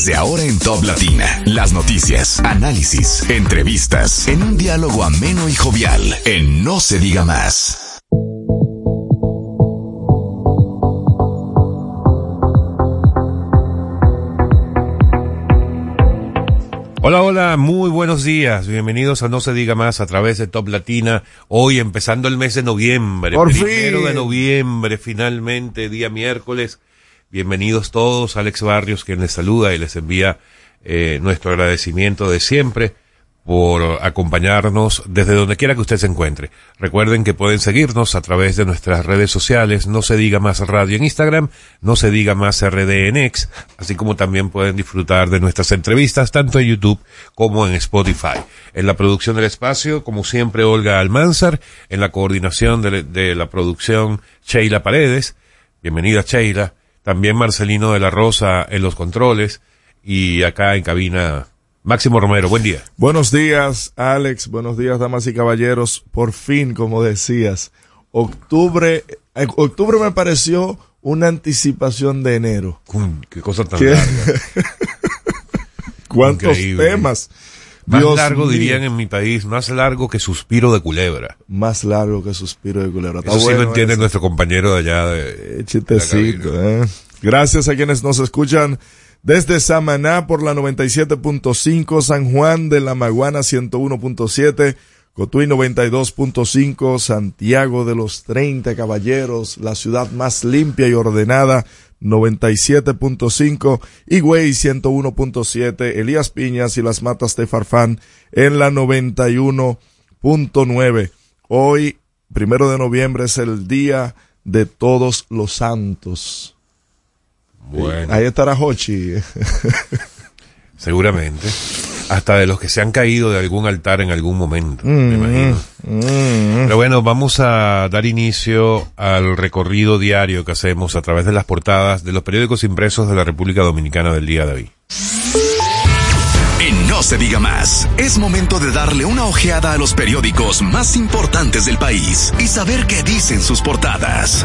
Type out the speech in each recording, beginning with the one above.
Desde ahora en Top Latina, las noticias, análisis, entrevistas, en un diálogo ameno y jovial, en No se diga más. Hola, hola, muy buenos días. Bienvenidos a No se diga más a través de Top Latina. Hoy empezando el mes de noviembre. Por primero fin. de noviembre, finalmente, día miércoles. Bienvenidos todos. Alex Barrios quien les saluda y les envía eh, nuestro agradecimiento de siempre por acompañarnos desde donde quiera que usted se encuentre. Recuerden que pueden seguirnos a través de nuestras redes sociales, no se diga más radio en Instagram, no se diga más RD en X, así como también pueden disfrutar de nuestras entrevistas tanto en YouTube como en Spotify. En la producción del espacio, como siempre, Olga Almanzar, en la coordinación de, de la producción, Sheila Paredes. Bienvenida Sheila. También Marcelino de la Rosa en los controles y acá en cabina Máximo Romero, buen día. Buenos días, Alex. Buenos días, damas y caballeros. Por fin, como decías, octubre, eh, octubre me pareció una anticipación de enero. Qué cosa tan ¿Qué? larga. ¿Cuántos Increíble. temas? Más Dios largo mío. dirían en mi país, más largo que suspiro de culebra. Más largo que suspiro de culebra. Está Eso sí lo bueno entiende nuestro compañero de allá de... Chistecito, eh. Gracias a quienes nos escuchan desde Samaná por la 97.5, San Juan de la Maguana 101.7, Cotuí 92.5, Santiago de los 30 Caballeros, la ciudad más limpia y ordenada 97.5, Higüey 101.7, Elías Piñas y las Matas de Farfán en la 91.9. Hoy, primero de noviembre, es el día de todos los santos. Bueno, Ahí estará Hochi. seguramente. Hasta de los que se han caído de algún altar en algún momento, me imagino. Mm. Pero bueno, vamos a dar inicio al recorrido diario que hacemos a través de las portadas de los periódicos impresos de la República Dominicana del día de hoy. En No se diga más, es momento de darle una ojeada a los periódicos más importantes del país y saber qué dicen sus portadas.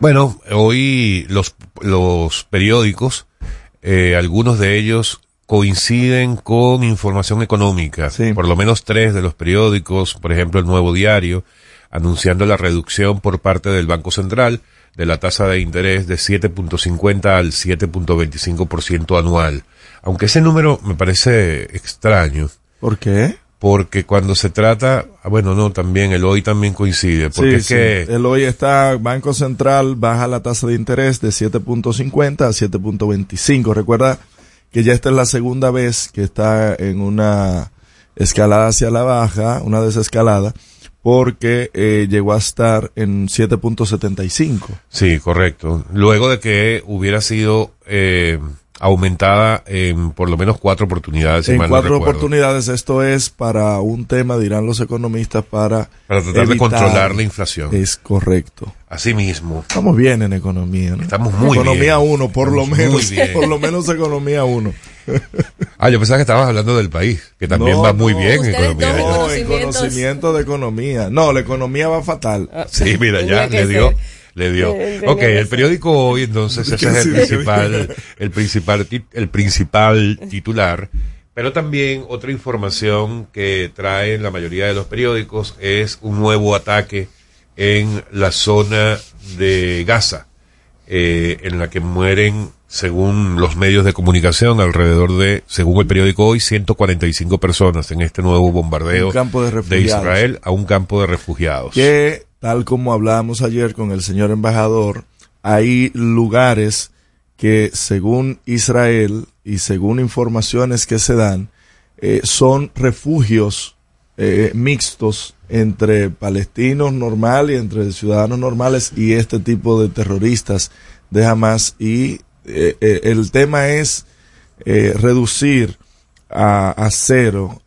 Bueno, hoy los, los periódicos, eh, algunos de ellos coinciden con información económica. Sí. Por lo menos tres de los periódicos, por ejemplo el Nuevo Diario, anunciando la reducción por parte del Banco Central de la tasa de interés de 7.50 al 7.25% anual. Aunque ese número me parece extraño, ¿Por qué? Porque cuando se trata, ah, bueno, no, también el hoy también coincide, porque Sí, es sí. que El hoy está, Banco Central baja la tasa de interés de 7.50 a 7.25. Recuerda que ya esta es la segunda vez que está en una escalada hacia la baja, una desescalada, porque eh, llegó a estar en 7.75. Sí, correcto. Luego de que hubiera sido eh, aumentada en por lo menos cuatro oportunidades. si En mal cuatro oportunidades esto es para un tema, dirán los economistas, para... Para tratar de controlar la inflación. Es correcto. Asimismo, Estamos bien en economía, ¿no? Estamos muy economía bien. uno, por lo Estamos menos, bien. por lo menos economía uno. Ah, yo pensaba que estabas hablando del país, que también No, va muy no. bien en economía. No, en conocimiento de economía. No, la economía va fatal. Sí, mira, ya Tendría que le dio, ser. Le dio. Tenía Ok, el periódico hoy, entonces, ese es el principal, el principal, el principal titular. Pero también otra información que traen la mayoría de los periódicos es un nuevo ataque en la zona de Gaza, eh, en la que mueren, según los medios de comunicación, alrededor de, según el periódico hoy, 145 personas en este nuevo bombardeo campo de refugiados. Israel a un campo de refugiados. que, tal como hablábamos ayer con el señor embajador, hay lugares que según Israel y según informaciones que se dan, eh, son refugios eh, mixtos entre palestinos normal y entre ciudadanos normales y este tipo de terroristas de Hamas y eh, eh, el tema es reducir a, a cero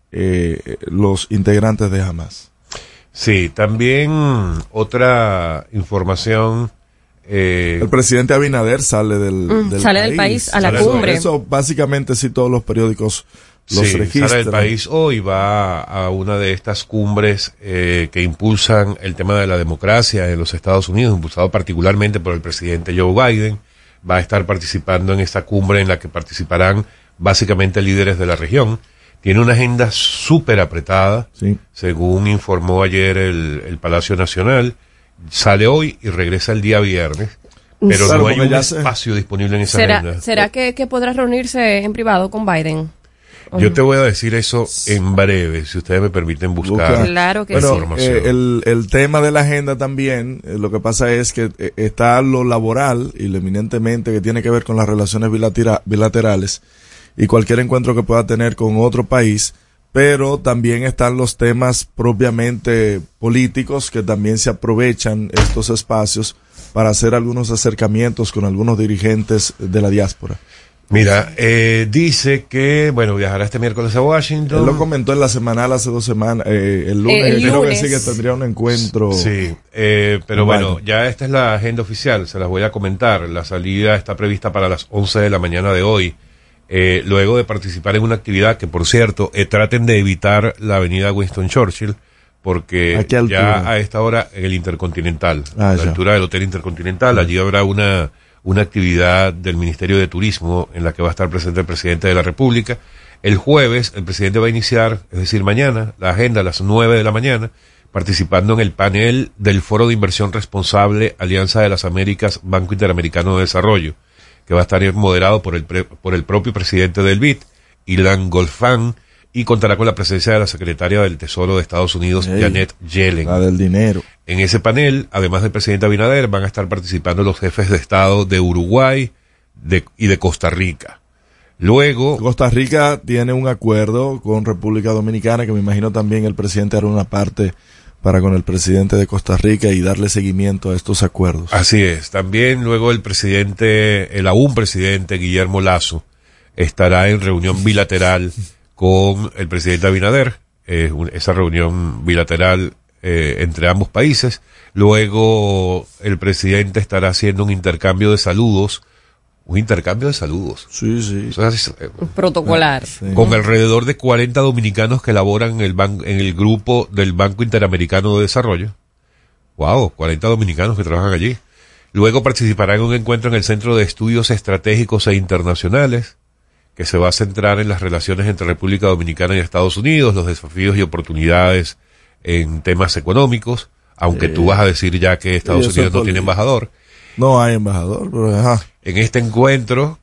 los integrantes de Hamas. Sí, también otra información. eh, El presidente Abinader sale del, Mm, sale del país a la cumbre. Eso básicamente sí todos los periódicos los sí, registran. sale del país hoy, va a una de estas cumbres eh, que impulsan el tema de la democracia en los Estados Unidos, impulsado particularmente por el presidente Joe Biden. Va a estar participando en esta cumbre en la que participarán básicamente líderes de la región. Tiene una agenda súper apretada, Sí. según informó ayer el, el Palacio Nacional. Sale hoy y regresa el día viernes, pero Claro, no hay un se- espacio disponible en esa agenda. ¿Será, ¿será que, que podrá reunirse en privado con Biden? Yo te voy a decir eso en breve, si ustedes me permiten buscar. Busca. Claro que Bueno, sí. información. eh, el, el tema de la agenda también, eh, lo que pasa es que eh, está lo laboral y lo eminentemente que tiene que ver con las relaciones bilatera- bilaterales y cualquier encuentro que pueda tener con otro país, pero también están los temas propiamente políticos que también se aprovechan estos espacios para hacer algunos acercamientos con algunos dirigentes de la diáspora. Mira, eh, dice que, bueno, viajará este miércoles a Él Washington. lo comentó en la semanal hace dos semanas, eh, el lunes, El creo que lunes. sí que tendría un encuentro. Sí, eh, pero Bueno. bueno, ya esta es la agenda oficial, se las voy a comentar. La salida está prevista para las 11 de la mañana de hoy. Eh, luego de participar en una actividad que, por cierto, eh, traten de evitar la avenida Winston Churchill, porque ya a esta hora en el Intercontinental, Ah, a la ya. altura del Hotel Intercontinental, allí habrá una, una actividad del Ministerio de Turismo en la que va a estar presente el presidente de la República. El jueves, el presidente va a iniciar, es decir, mañana, la agenda a las 9 de la mañana, participando en el panel del Foro de Inversión Responsable Alianza de las Américas Banco Interamericano de Desarrollo, que va a estar moderado por el, pre- por el propio presidente del BID, Ilan Golfan, y contará con la presencia de la secretaria del Tesoro de Estados Unidos. Janet Yellen. La del dinero. En ese panel, además del presidente Abinader, van a estar participando los jefes de Estado de Uruguay de- y de Costa Rica. Luego, Costa Rica tiene un acuerdo con República Dominicana que me imagino también el presidente hará una parte para con el presidente de Costa Rica y darle seguimiento a estos acuerdos. así es, también luego el presidente, el aún presidente Guillermo Lazo, estará en reunión bilateral con el presidente Abinader, esa reunión bilateral eh, entre ambos países. Luego el presidente estará haciendo un intercambio de saludos, un intercambio de saludos. Sí, sí. Eh, Protocolar. Sí. con alrededor de 40 dominicanos que laboran en el, ban- en el grupo del Banco Interamericano de Desarrollo. Wow, 40 dominicanos que trabajan allí. Luego participará en un encuentro en el Centro de Estudios Estratégicos e Internacionales, que se va a centrar en las relaciones entre República Dominicana y Estados Unidos, los desafíos y oportunidades en temas económicos, aunque tú vas a decir ya que Estados Unidos no tiene embajador. No hay embajador, pero ajá. En este encuentro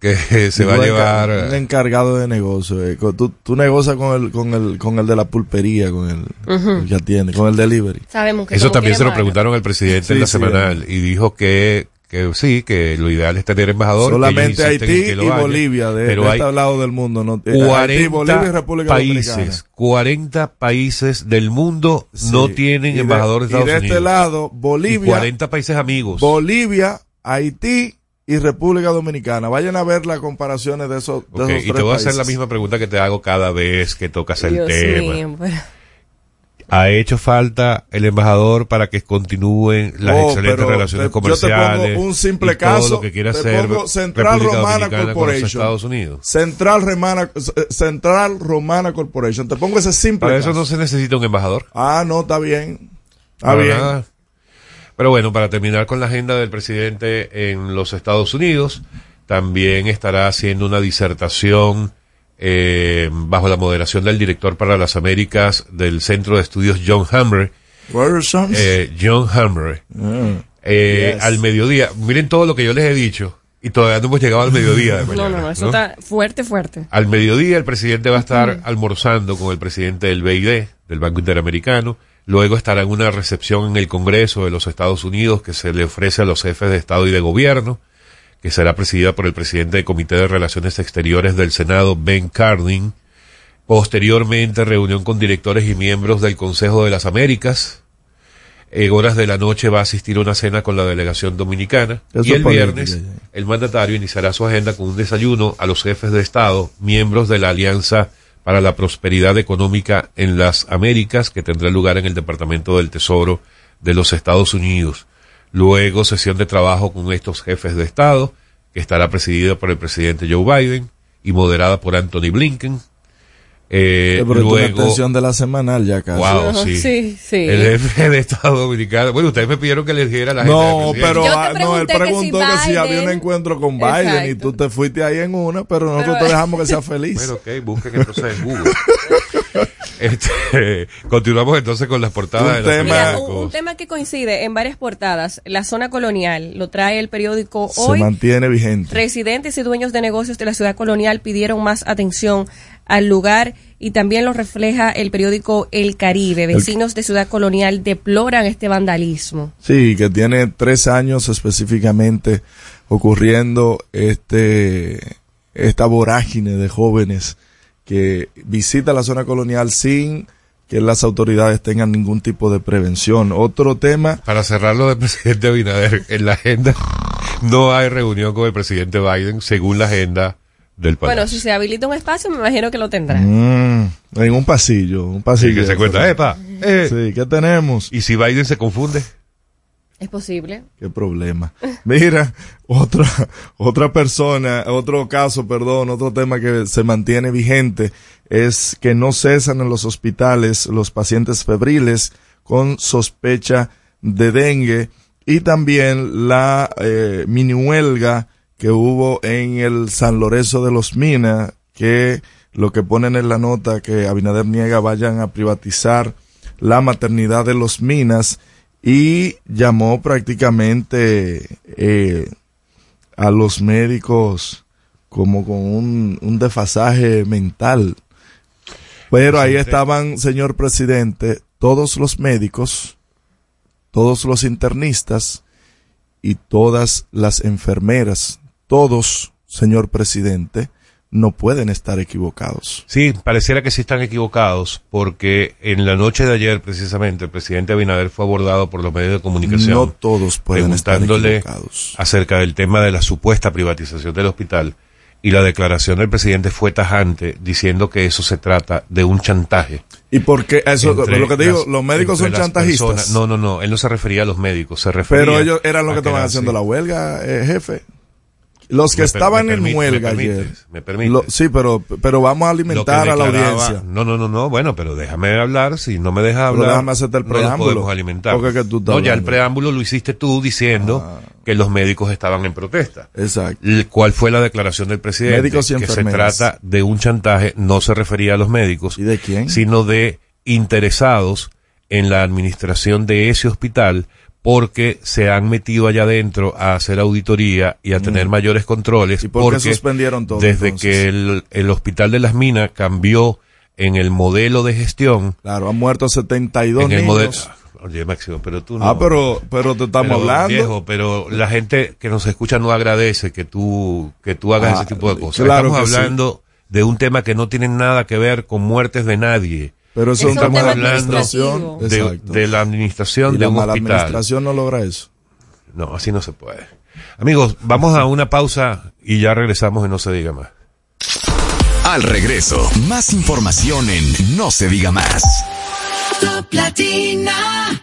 que se va a llevar... un encargado de negocio. eh. Tú, tú negocias con el, con el, con el de la pulpería, con el, el que atiende, con el delivery. Sabemos que Eso también se lo preguntaron al presidente Sí, en la sí, semanal y dijo que, que sí, que lo ideal es tener embajador. Solamente Haití y haya, Bolivia, de, pero de hay este lado del mundo. ¿no? Eh, 40 Haití, Bolivia y República países, Dominicana. 40 países del mundo no Sí. tienen Y de- embajador de Estados Y de Unidos. este lado, y Bolivia, 40 países amigos. Bolivia, Haití y República Dominicana. Vayan a ver las comparaciones de esos, de Ok, esos y te tres voy a hacer la misma pregunta que te hago cada vez que tocas el Dios tema. mío, pero- ha hecho falta el embajador para que continúen las Oh, excelentes relaciones te- yo te pongo comerciales un simple caso, lo que quiera hacer Central República Romana Dominicana Corporation. Estados Unidos. Central Romana, eh, Central Romana Corporation. Te pongo ese simple Para eso caso. no se necesita un embajador. Ah, no, está bien. Está Para bien. nada. Pero bueno, para terminar con la agenda del presidente en los Estados Unidos, también estará haciendo una disertación eh, bajo la moderación del director para las Américas del Centro de Estudios John Hammer, eh, John Hammer, Ah, eh, Yes. al mediodía. Miren todo lo que yo les he dicho y todavía no hemos llegado al mediodía de No, mañana. no, no, eso ¿no? está fuerte, fuerte. Al mediodía el presidente va a estar almorzando con el presidente del BID, del Banco Interamericano. Luego estará en una recepción en el Congreso de los Estados Unidos que se le ofrece a los jefes de Estado y de Gobierno, que será presidida por el presidente del Comité de Relaciones Exteriores del Senado, Ben Cardin. Posteriormente, reunión con directores y miembros del Consejo de las Américas. En horas de la noche va a asistir a una cena con la delegación dominicana. Eso y el viernes, el mandatario iniciará su agenda con un desayuno a los jefes de Estado, miembros de la Alianza para la Prosperidad Económica en las Américas, que tendrá lugar en el Departamento del Tesoro de los Estados Unidos. Luego, sesión de trabajo con estos jefes de Estado, que estará presidida por el presidente Joe Biden y moderada por Anthony Blinken. Eh, pero luego, extensión de la semanal ya casi. Wow, sí. sí, sí. El jefe de Estado Dominicano. Bueno, ustedes me pidieron que les diera la agenda No, pero Yo te ah, no, él que preguntó si que si había un encuentro con Biden y tú te fuiste ahí en una, pero nosotros Pero- te dejamos que sea feliz. Bueno, ok, busquen entonces en Google. Este, continuamos entonces con las portadas Un de los tema- Mira, un, un tema que coincide en varias portadas, la zona colonial, lo trae el periódico Se Hoy. mantiene vigente. Residentes y dueños de negocios de la ciudad colonial pidieron más atención al lugar y también lo refleja el periódico El Caribe. Vecinos de ciudad colonial deploran este vandalismo. Sí, que tiene tres años específicamente ocurriendo este esta vorágine de jóvenes que visita la zona colonial sin que las autoridades tengan ningún tipo de prevención. Otro tema, Para cerrarlo del presidente Abinader, en la agenda no hay reunión con el presidente Biden según la agenda del país. Bueno, si se habilita un espacio, me imagino que lo tendrá. mm, en un pasillo, un pasillo. Sí, que se cuenta, epa, eh. Sí, ¿qué tenemos? Y si Biden se confunde, Es posible. Qué problema. Mira, otra, otra persona, otro caso, perdón, otro tema que se mantiene vigente es que no cesan en los hospitales los pacientes febriles con sospecha de dengue y también la eh, mini huelga que hubo en el San Lorenzo de los Minas, que lo que ponen en la nota que Abinader niega vayan a privatizar la maternidad de los Minas y llamó prácticamente eh, a los médicos como con un, un desfasaje mental. Pero ahí estaban, señor presidente, todos los médicos, todos los internistas y todas las enfermeras, todos, señor presidente, no pueden estar equivocados. Sí, pareciera que sí están equivocados, porque en la noche de ayer, precisamente, el presidente Abinader fue abordado por los medios de comunicación. No todos pueden estar equivocados. acerca del tema de la supuesta privatización del hospital. Y la declaración del presidente fue tajante, diciendo que eso se trata de un chantaje. ¿Y por qué? Eso, lo que te digo, las- los médicos son chantajistas. personas. No, no, no, él no se refería a los médicos, se refería Pero ellos eran los que estaban haciendo la huelga, eh, jefe. Los que Me estaban me en huelga me ayer. me. Lo- sí, pero, pero vamos a alimentar a la audiencia. No, no, no, no, bueno, pero déjame hablar, si no me dejas hablar. déjame hacerte el no preámbulo. podemos alimentar. Porque que tú no, ya el preámbulo lo hiciste tú diciendo Ah. que los médicos estaban en protesta. Exacto. ¿Cuál fue la declaración del presidente? Médicos y que se enfermeras. trata de un chantaje, no se refería a los médicos, ¿Y de quién? sino de interesados en la administración de ese hospital porque se han metido allá adentro a hacer auditoría y a tener mayores controles. Mm. ¿Y por qué porque suspendieron todo, Desde entonces? que el, el hospital de las minas cambió en el modelo de gestión, Claro, han muerto 72 en el niños. modelo... Oye, Máximo, pero tú no... Ah, pero, pero te estamos Pero, hablando. viejo, pero la gente que nos escucha no agradece que tú, que tú hagas Ah, ese tipo de cosas. claro Estamos sí. hablando de un tema que no tiene nada que ver con muertes de nadie. Pero eso es un Es un tema de administración. De, la administración y de la un mala hospital. administración no logra eso. No, así no se puede. Amigos, vamos a una pausa y ya regresamos y no se diga más. Al regreso, más información en No se diga más. Top Latina.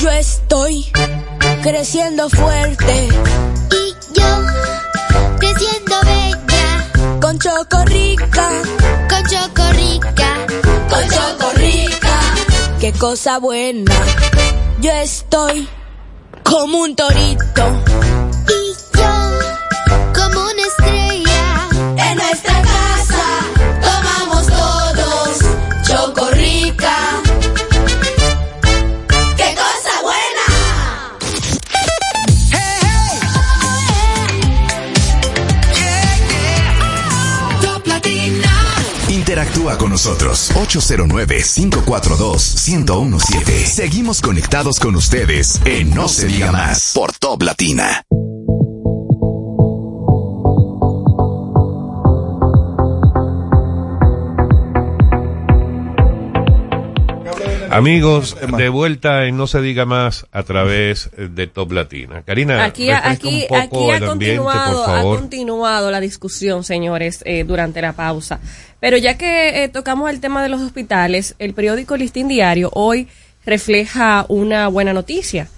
Yo estoy creciendo fuerte. Y yo creciendo bella. Con Chocorrica. Con Chocorrica. Con Chocorrica. Qué cosa buena. Yo estoy como un torito. Y yo como una estrella. Interactúa con nosotros 809-542-1017. Seguimos conectados con ustedes en No se diga más por Top Latina. Amigos, de vuelta en No se diga más a través de Top Latina. Karina, Aquí, refresca aquí, un poco aquí ha el ambiente, continuado, ha continuado la discusión, señores, eh, durante la pausa. Pero ya que eh, tocamos el tema de los hospitales, el periódico Listín Diario hoy refleja una buena noticia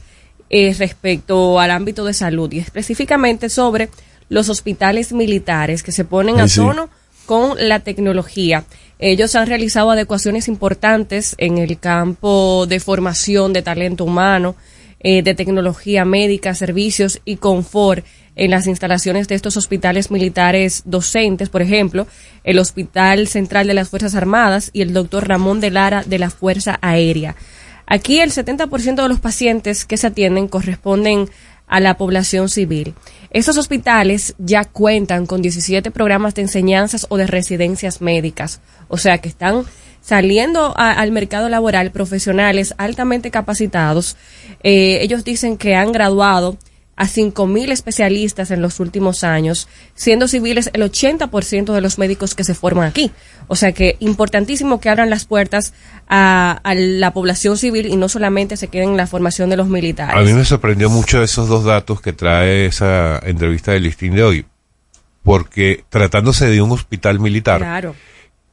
eh, respecto al ámbito de salud y específicamente sobre los hospitales militares que se ponen a Ay, sí. tono con la tecnología. Ellos han realizado adecuaciones importantes en el campo de formación de talento humano, eh, de tecnología médica, servicios y confort en las instalaciones de estos hospitales militares docentes, por ejemplo, el Hospital Central de las Fuerzas Armadas y el doctor Ramón de Lara de la Fuerza Aérea. Aquí el 70% de los pacientes que se atienden corresponden a la población civil. Estos hospitales ya cuentan con 17 programas de enseñanzas o de residencias médicas, o sea que están saliendo a- al mercado laboral profesionales altamente capacitados. Eh, ellos dicen que han graduado a 5.000 especialistas en los últimos años, siendo civiles el 80% de los médicos que se forman aquí. O sea que importantísimo que abran las puertas a, a la población civil y no solamente se queden en la formación de los militares. A mí me sorprendió mucho esos dos datos que trae esa entrevista del listín de hoy, porque tratándose de un hospital militar, Claro.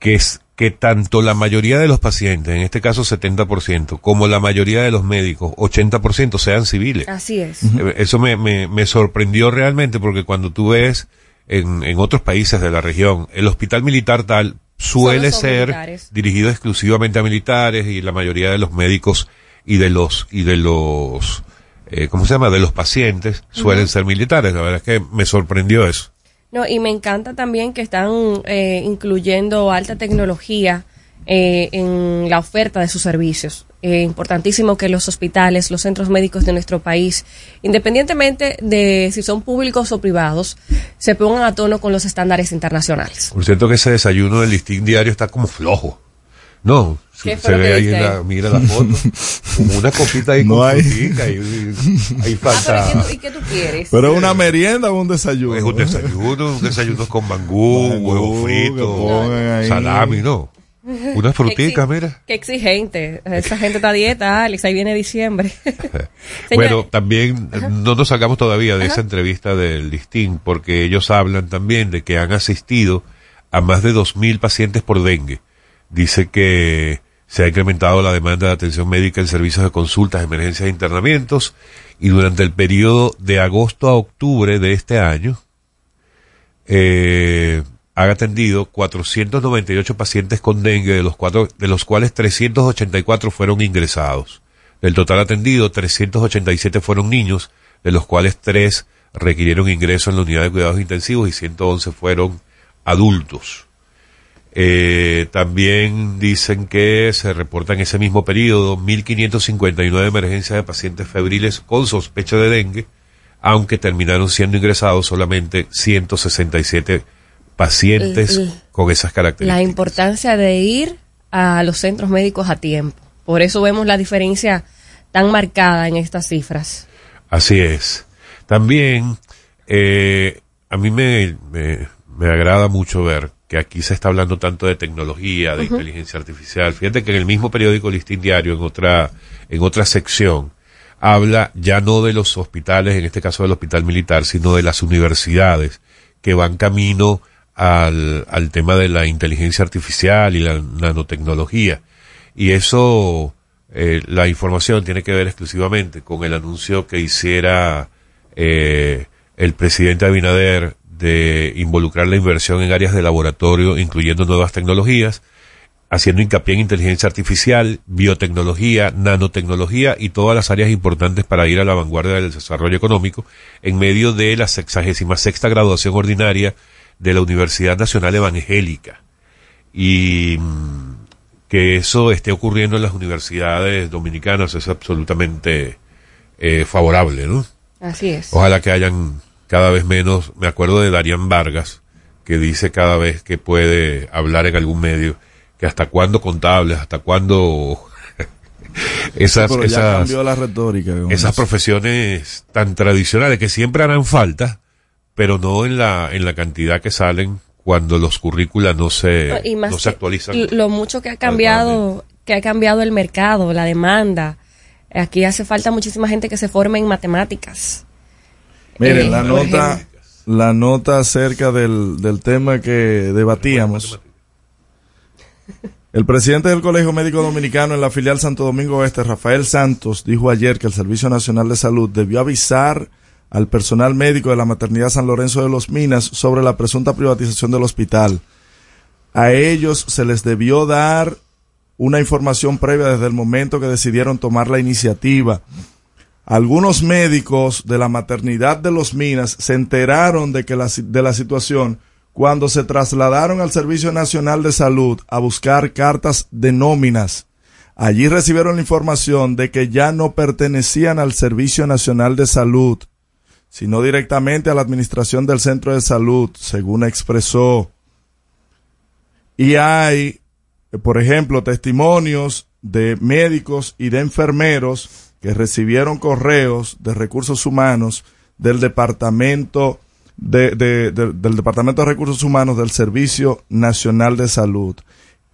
Que es que tanto la mayoría de los pacientes, en este caso 70%, como la mayoría de los médicos, 80%, sean civiles. Así es. Eh, Eso me, me, me sorprendió realmente porque cuando tú ves en, en otros países de la región, el hospital militar tal suele ser militares. dirigido exclusivamente a militares y la mayoría de los médicos y de los y de los eh, ¿cómo se llama? de los pacientes suelen ser militares. La verdad es que me sorprendió eso. No, y me encanta también que están eh, incluyendo alta tecnología eh, en la oferta de sus servicios. Eh, importantísimo que los hospitales, los centros médicos de nuestro país, independientemente de si son públicos o privados, se pongan a tono con los estándares internacionales. Por cierto que ese desayuno del listín diario está como flojo. No, ¿Qué se, fue se lo ve que ahí en la, mira la foto, una copita ahí No con hay. frutica y, y- ahí Ah, pero falta. ¿y qué tú- ¿y qué tú quieres? Pero es una merienda o un desayuno. Es un desayuno, un desayuno con mangú, Mangú, huevo frito, salami, ¿no? Una frutica, mira. Qué exigente. Esa gente está a dieta, Alex. Ahí viene diciembre. Bueno, también eh, no nos sacamos todavía de esa entrevista del listín, porque ellos hablan también de que han asistido a más de 2.000 pacientes por dengue. Dice que se ha incrementado la demanda de atención médica en servicios de consultas, emergencias e internamientos, y durante el periodo de agosto a octubre de este año, eh, ha atendido 498 pacientes con dengue, de los, cuatro, de los cuales 384 fueron ingresados. Del total atendido, 387 fueron niños, de los cuales 3 requirieron ingreso en la unidad de cuidados intensivos y 111 fueron adultos. Eh, también dicen que se reporta en ese mismo periodo 1.559 emergencias de pacientes febriles con sospecha de dengue, aunque terminaron siendo ingresados solamente 167 pacientes con esas características. La importancia de ir a los centros médicos a tiempo. Por eso vemos la diferencia tan marcada en estas cifras. Así es. También eh, a mí me, me, me agrada mucho ver que aquí se está hablando tanto de tecnología, de inteligencia artificial. Fíjate que en el mismo periódico Listín Diario, en otra, en otra sección, habla ya no de los hospitales, en este caso del hospital militar, sino de las universidades que van camino al, al tema de la inteligencia artificial y la nanotecnología. Y eso, eh, la información tiene que ver exclusivamente con el anuncio que hiciera eh, el presidente Abinader de involucrar la inversión en áreas de laboratorio, incluyendo nuevas tecnologías, haciendo hincapié en inteligencia artificial, biotecnología, nanotecnología y todas las áreas importantes para ir a la vanguardia del desarrollo económico en medio de la sexagésima sexta graduación ordinaria de la Universidad Nacional Evangélica. Y mm, que eso esté ocurriendo en las universidades dominicanas es absolutamente eh, favorable, ¿no? Así es. Ojalá que hayan cada vez menos, me acuerdo de Darían Vargas, que dice cada vez que puede hablar en algún medio, que hasta cuándo contables, hasta cuándo esas, ya esas, cambió la retórica. esas profesiones tan tradicionales que siempre harán falta, pero no en la, en la cantidad que salen cuando los currículas no se, y más no se actualizan. lo mucho que ha cambiado que ha cambiado el mercado la demanda aquí hace falta muchísima gente que se forme en matemáticas Miren, Eh, la nota, la nota acerca del, del tema que debatíamos. El presidente del Colegio Médico Dominicano en la filial Santo Domingo Oeste, Rafael Santos, dijo ayer que el Servicio Nacional de Salud debió avisar al personal médico de la maternidad San Lorenzo de los Minas sobre la presunta privatización del hospital. A ellos se les debió dar una información previa desde el momento que decidieron tomar la iniciativa. Algunos médicos de la maternidad de los Minas se enteraron de que la, de la situación cuando se trasladaron al Servicio Nacional de Salud a buscar cartas de nóminas. Allí recibieron la información de que ya no pertenecían al Servicio Nacional de Salud, sino directamente a la Administración del Centro de Salud, según expresó. Y hay, por ejemplo, testimonios de médicos y de enfermeros que recibieron correos de recursos humanos del departamento de, de- de- del departamento de recursos humanos del Servicio Nacional de Salud.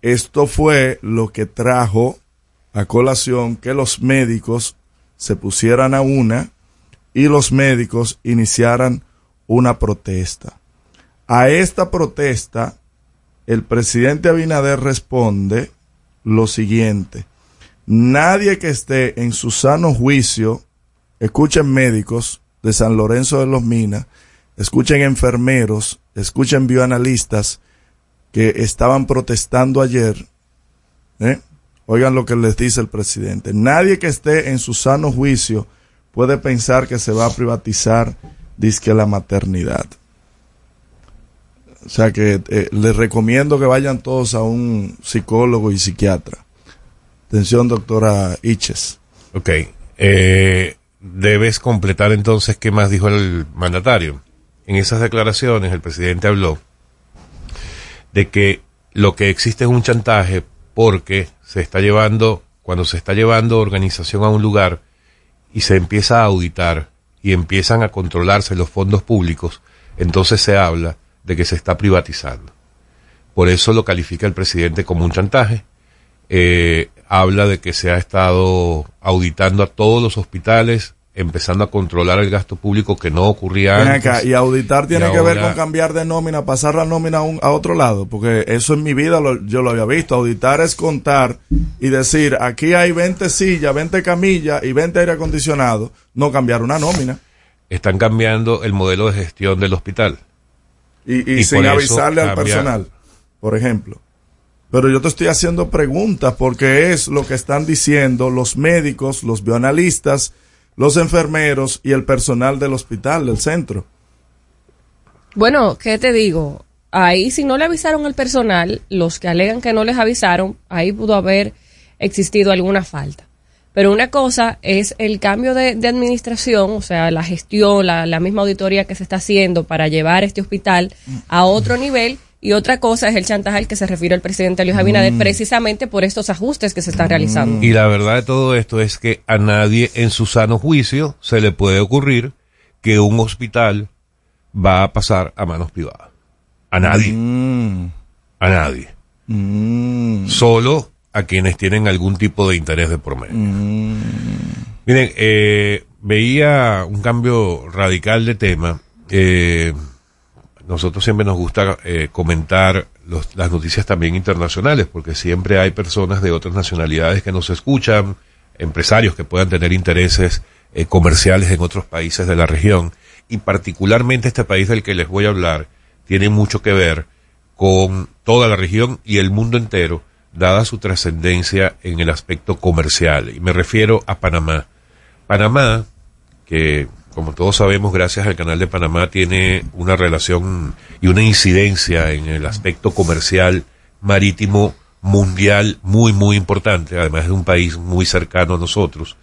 Esto fue lo que trajo a colación que los médicos se pusieran a una y los médicos iniciaran una protesta. A esta protesta, el presidente Abinader responde lo siguiente. Nadie que esté en su sano juicio, escuchen médicos de San Lorenzo de los Minas, escuchen enfermeros, escuchen bioanalistas que estaban protestando ayer, ¿eh? oigan lo que les dice el presidente. Nadie que esté en su sano juicio puede pensar que se va a privatizar, disque la maternidad. O sea que eh, les recomiendo que vayan todos a un psicólogo y psiquiatra. Atención, doctora Iches. Ok. Eh, debes completar entonces qué más dijo el mandatario. En esas declaraciones el presidente habló de que lo que existe es un chantaje porque se está llevando, cuando se está llevando organización a un lugar y se empieza a auditar y empiezan a controlarse los fondos públicos, entonces se habla de que se está privatizando. Por eso lo califica el presidente como un chantaje. Eh, habla de que se ha estado auditando a todos los hospitales, empezando a controlar el gasto público que no ocurría Ven antes. acá, y auditar tiene Y que ver con cambiar de nómina, pasar la nómina a, un- a otro lado, porque eso en mi vida lo- yo lo había visto. Auditar es contar y decir, aquí hay 20 sillas, 20 camillas y 20 aire acondicionado, no cambiar una nómina. Están cambiando el modelo de gestión del hospital. Y, y Y sin avisarle al personal, por ejemplo. Pero yo te estoy haciendo preguntas porque es lo que están diciendo los médicos, los bioanalistas, los enfermeros y el personal del hospital, del centro. Bueno, ¿qué te digo? Ahí si no le avisaron al personal, los que alegan que no les avisaron, ahí pudo haber existido alguna falta. Pero una cosa es el cambio de, administración, o sea, la gestión, la misma auditoría que se está haciendo para llevar este hospital a otro nivel. Y otra cosa es el chantaje al que se refiere el presidente Luis Abinader, Mm. precisamente por estos ajustes que se están realizando. Y la verdad de todo esto es que a nadie en su sano juicio se le puede ocurrir que un hospital va a pasar a manos privadas. A nadie. Mm. A nadie. Solo a quienes tienen algún tipo de interés de por medio. Miren, eh, veía un cambio radical de tema. Eh, nosotros siempre nos gusta eh, comentar los- las noticias también internacionales, porque siempre hay personas de otras nacionalidades que nos escuchan, empresarios que puedan tener intereses eh, comerciales en otros países de la región, y particularmente este país del que les voy a hablar tiene mucho que ver con toda la región y el mundo entero, dada su trascendencia en el aspecto comercial. Y me refiero a Panamá. Panamá, que como todos sabemos, gracias al canal de Panamá, tiene una relación y una incidencia en el aspecto comercial marítimo mundial muy, muy importante, además de un país muy cercano a nosotros,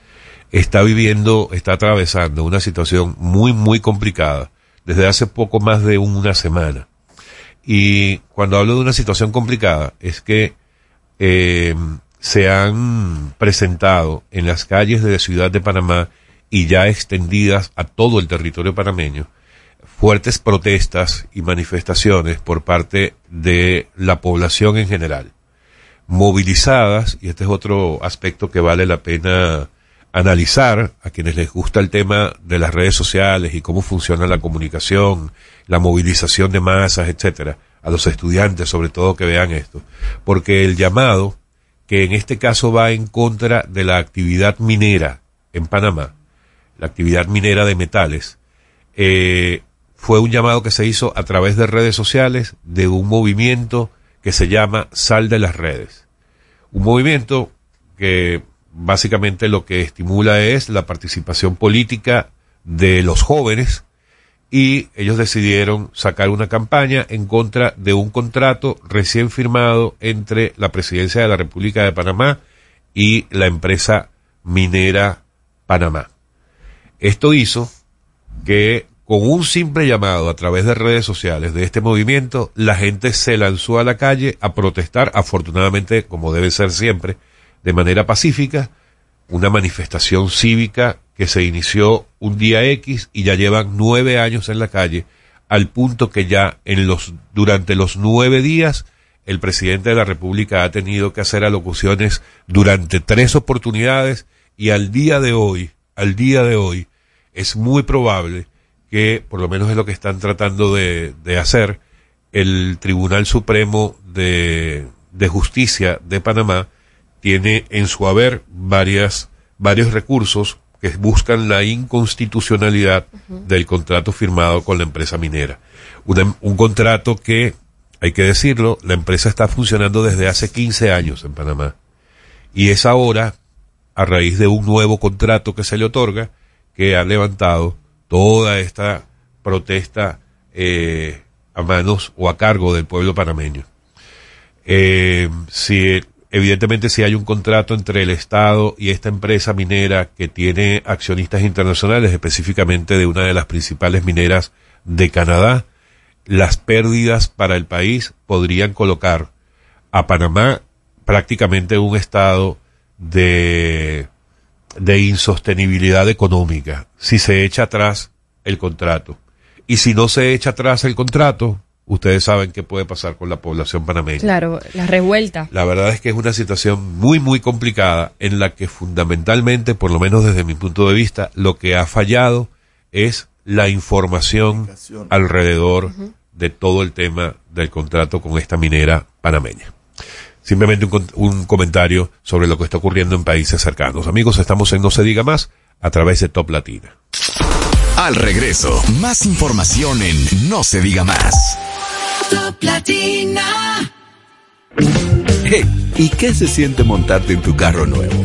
está viviendo, está atravesando una situación muy, muy complicada desde hace poco más de una semana. Y cuando hablo de una situación complicada, es que eh, se han presentado en las calles de la ciudad de Panamá y ya extendidas a todo el territorio panameño fuertes protestas y manifestaciones por parte de la población en general, movilizadas, y este es otro aspecto que vale la pena analizar a quienes les gusta el tema de las redes sociales y cómo funciona la comunicación, la movilización de masas, etcétera, a los estudiantes sobre todo que vean esto, porque el llamado que en este caso va en contra de la actividad minera en Panamá, la actividad minera de metales, eh, fue un llamado que se hizo a través de redes sociales de un movimiento que se llama Sal de las Redes. Un movimiento que básicamente lo que estimula es la participación política de los jóvenes y ellos decidieron sacar una campaña en contra de un contrato recién firmado entre la presidencia de la República de Panamá y la empresa minera Panamá. Esto hizo que con un simple llamado a través de redes sociales de este movimiento, la gente se lanzó a la calle a protestar, afortunadamente, como debe ser siempre, de manera pacífica, una manifestación cívica que se inició un día X y ya llevan nueve años en la calle, al punto que ya en los, durante los nueve días, el presidente de la República ha tenido que hacer alocuciones durante tres oportunidades y al día de hoy, al día de hoy, es muy probable que, por lo menos es lo que están tratando de, de hacer, el Tribunal Supremo de, de Justicia de Panamá tiene en su haber varias, varios recursos que buscan la inconstitucionalidad del contrato firmado con la empresa minera. Una- un contrato que, hay que decirlo, la empresa está funcionando desde hace 15 años en Panamá. Y es ahora, a raíz de un nuevo contrato que se le otorga, que ha levantado toda esta protesta eh, a manos o a cargo del pueblo panameño. Eh, si, evidentemente, si hay un contrato entre el Estado y esta empresa minera que tiene accionistas internacionales, específicamente de una de las principales mineras de Canadá, las pérdidas para el país podrían colocar a Panamá prácticamente en un estado de, de insostenibilidad económica si se echa atrás el contrato. Y si no se echa atrás el contrato, ustedes saben qué puede pasar con la población panameña. Claro, la revuelta. La verdad es que es una situación muy, muy complicada en la que fundamentalmente, por lo menos desde mi punto de vista, lo que ha fallado es la información alrededor de todo el tema del contrato con esta minera panameña. Simplemente un, comentario sobre lo que está ocurriendo en países cercanos. Amigos, estamos en No se diga más a través de Top Latina. Al regreso, más información en No se diga más. Top Latina. Hey, ¿y qué se siente montarte en tu carro nuevo?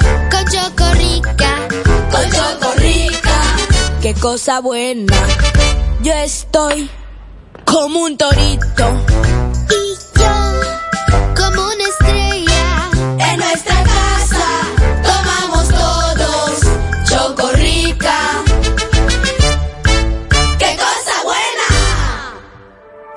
Cosa buena. Yo estoy como un torito Y yo, como una estrella,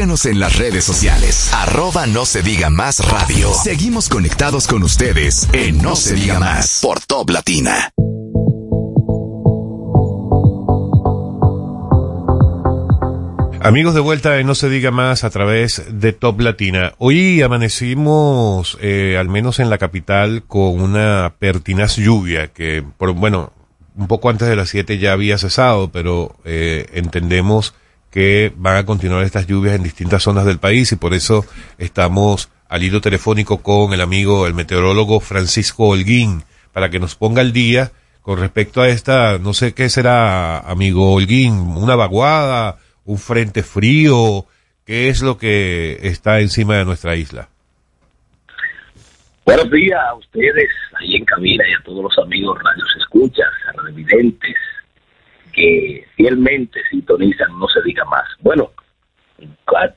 Síguenos en las redes sociales. Arroba no se diga más radio. Seguimos conectados con ustedes en No se diga más por Top Latina. Amigos de vuelta en No se diga más a través de Top Latina. Hoy amanecimos, eh, al menos en la capital, con una pertinaz lluvia que, por, bueno, un poco antes de las 7 ya había cesado, pero eh, entendemos que van a continuar estas lluvias en distintas zonas del país y por eso estamos al hilo telefónico con el amigo, el meteorólogo Francisco Holguín, para que nos ponga al día con respecto a esta, no sé qué será, amigo Holguín, una vaguada, un frente frío, qué es lo que está encima de nuestra isla. Buenos días a ustedes ahí en cabina y a todos los amigos radios escuchas, revidentes que fielmente sintonizan, no se diga más. Bueno,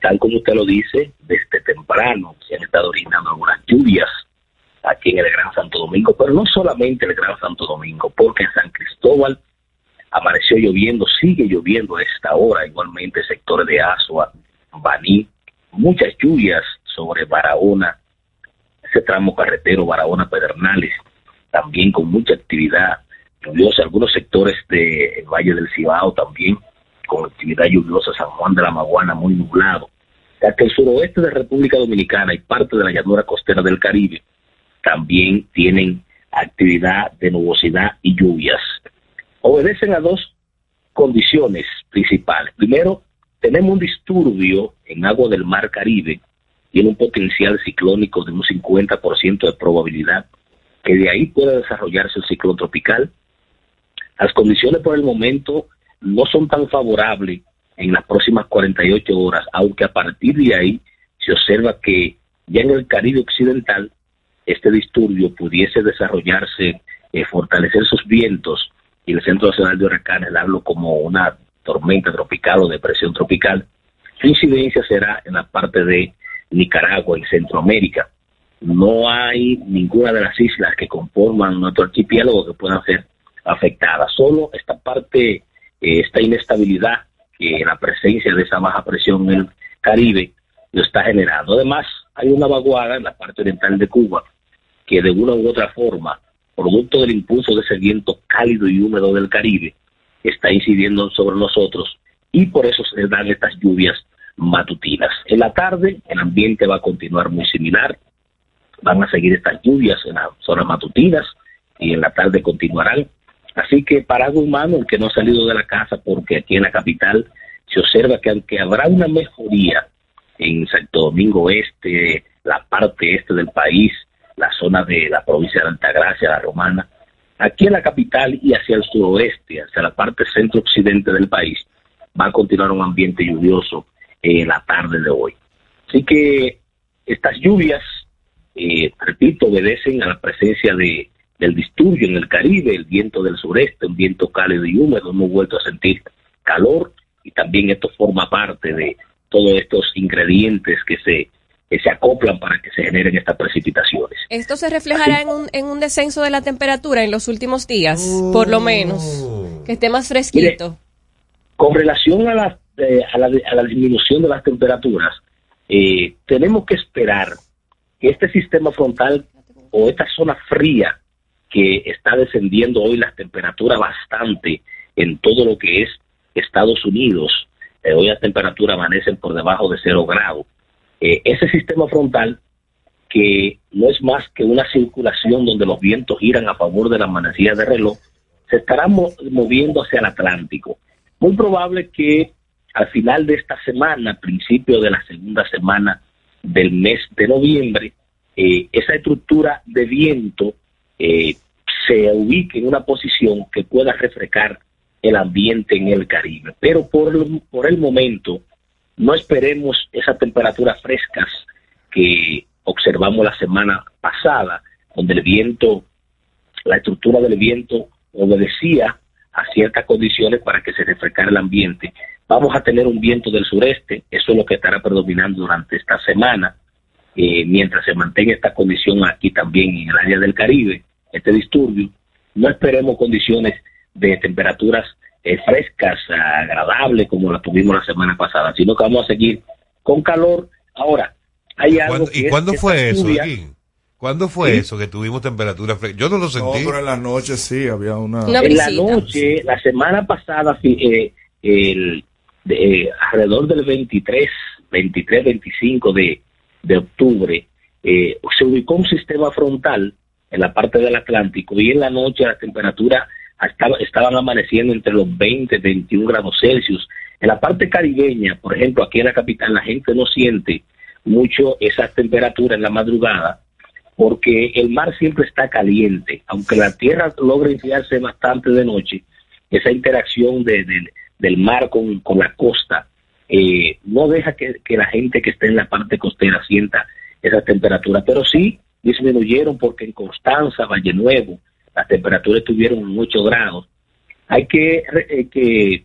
tal como usted lo dice, desde temprano se han estado originando algunas lluvias aquí en el Gran Santo Domingo, pero no solamente en el Gran Santo Domingo, porque en San Cristóbal amaneció lloviendo, sigue lloviendo a esta hora, igualmente sectores de Asua, Baní, muchas lluvias sobre Barahona, ese tramo carretero Barahona Pedernales, también con mucha actividad lluviosa, algunos sectores del Valle del Cibao también con actividad lluviosa, San Juan de la Maguana muy nublado, que el suroeste de República Dominicana y parte de la llanura costera del Caribe también tienen actividad de nubosidad y lluvias. Obedecen a dos condiciones principales. Primero, tenemos un disturbio en agua del mar Caribe, tiene un potencial ciclónico de un 50% de probabilidad que de ahí pueda desarrollarse el ciclón tropical. Las condiciones por el momento no son tan favorables en las próximas 48 horas, aunque a partir de ahí se observa que ya en el Caribe Occidental este disturbio pudiese desarrollarse, eh, fortalecer sus vientos y el Centro Nacional de Huracanes hablo como una tormenta tropical o depresión tropical. Su incidencia será en la parte de Nicaragua, en Centroamérica. No hay ninguna de las islas que conforman nuestro archipiélago que puedan ser afectadas. Solo esta parte, eh, esta inestabilidad que la presencia de esa baja presión en el Caribe lo está generando. Además, hay una vaguada en la parte oriental de Cuba que de una u otra forma, producto del impulso de ese viento cálido y húmedo del Caribe, está incidiendo sobre nosotros y por eso se dan estas lluvias matutinas. En la tarde el ambiente va a continuar muy similar, van a seguir estas lluvias en las zonas matutinas y en la tarde continuarán. Así que para algo humano, el que no ha salido de la casa, porque aquí en la capital se observa que aunque habrá una mejoría en Santo Domingo Este, la parte este del país, la zona de la provincia de Altagracia, la Romana, aquí en la capital y hacia el suroeste, hacia la parte centro-occidente del país, va a continuar un ambiente lluvioso en la tarde de hoy. Así que estas lluvias, eh, repito, obedecen a la presencia de, del disturbio en el Caribe, el viento del sureste, un viento cálido y húmedo, hemos vuelto a sentir calor y también esto forma parte de todos estos ingredientes que se que se acoplan para que se generen estas precipitaciones. ¿Esto se reflejará en un, en un descenso de la temperatura en los últimos días, por lo menos? Que esté más fresquito. Con relación a la, eh, a la, a la disminución de las temperaturas, eh, tenemos que esperar que este sistema frontal o esta zona fría que está descendiendo hoy las temperaturas bastante en todo lo que es Estados Unidos, eh, hoy las temperaturas amanecen por debajo de cero grados, eh, ese sistema frontal que no es más que una circulación donde los vientos giran a favor de la manecilla de reloj, se estará mo- moviendo hacia el Atlántico. Muy probable que al final de esta semana, principio de la segunda semana del mes de noviembre, eh, esa estructura de viento eh, se ubique en una posición que pueda refrescar el ambiente en el Caribe. Pero por, por el momento, no esperemos esas temperaturas frescas que observamos la semana pasada, donde el viento, la estructura del viento obedecía a ciertas condiciones para que se refrescara el ambiente. Vamos a tener un viento del sureste, eso es lo que estará predominando durante esta semana, eh, mientras se mantenga esta condición aquí también en el área del Caribe, este disturbio. No esperemos condiciones de temperaturas eh, frescas, agradables, como las tuvimos la semana pasada, sino que vamos a seguir con calor. Ahora, hay algo ¿Cuándo- que ¿Y es cuándo que fue eso, Joaquín? ¿Cuándo fue Sí. eso que tuvimos temperatura fresca? Yo no lo No, sentí. pero en la noche sí, había una... en la noche, la semana pasada, eh, el, de- eh, alrededor del 23, 23, 25 de, de octubre, eh, se ubicó un sistema frontal en la parte del Atlántico y en la noche las temperaturas estaba- estaban amaneciendo entre los 20, 21 grados Celsius. En la parte caribeña, por ejemplo, aquí en la capital, la gente no siente mucho esas temperaturas en la madrugada porque el mar siempre está caliente, aunque la tierra logra enfriarse bastante de noche, esa interacción de- de- del mar con, con la costa eh, no deja que, que la gente que esté en la parte costera sienta esa temperatura, pero sí disminuyeron porque en Constanza, Valle Nuevo, las temperaturas estuvieron en 8 grados. Hay que, eh, que, eh,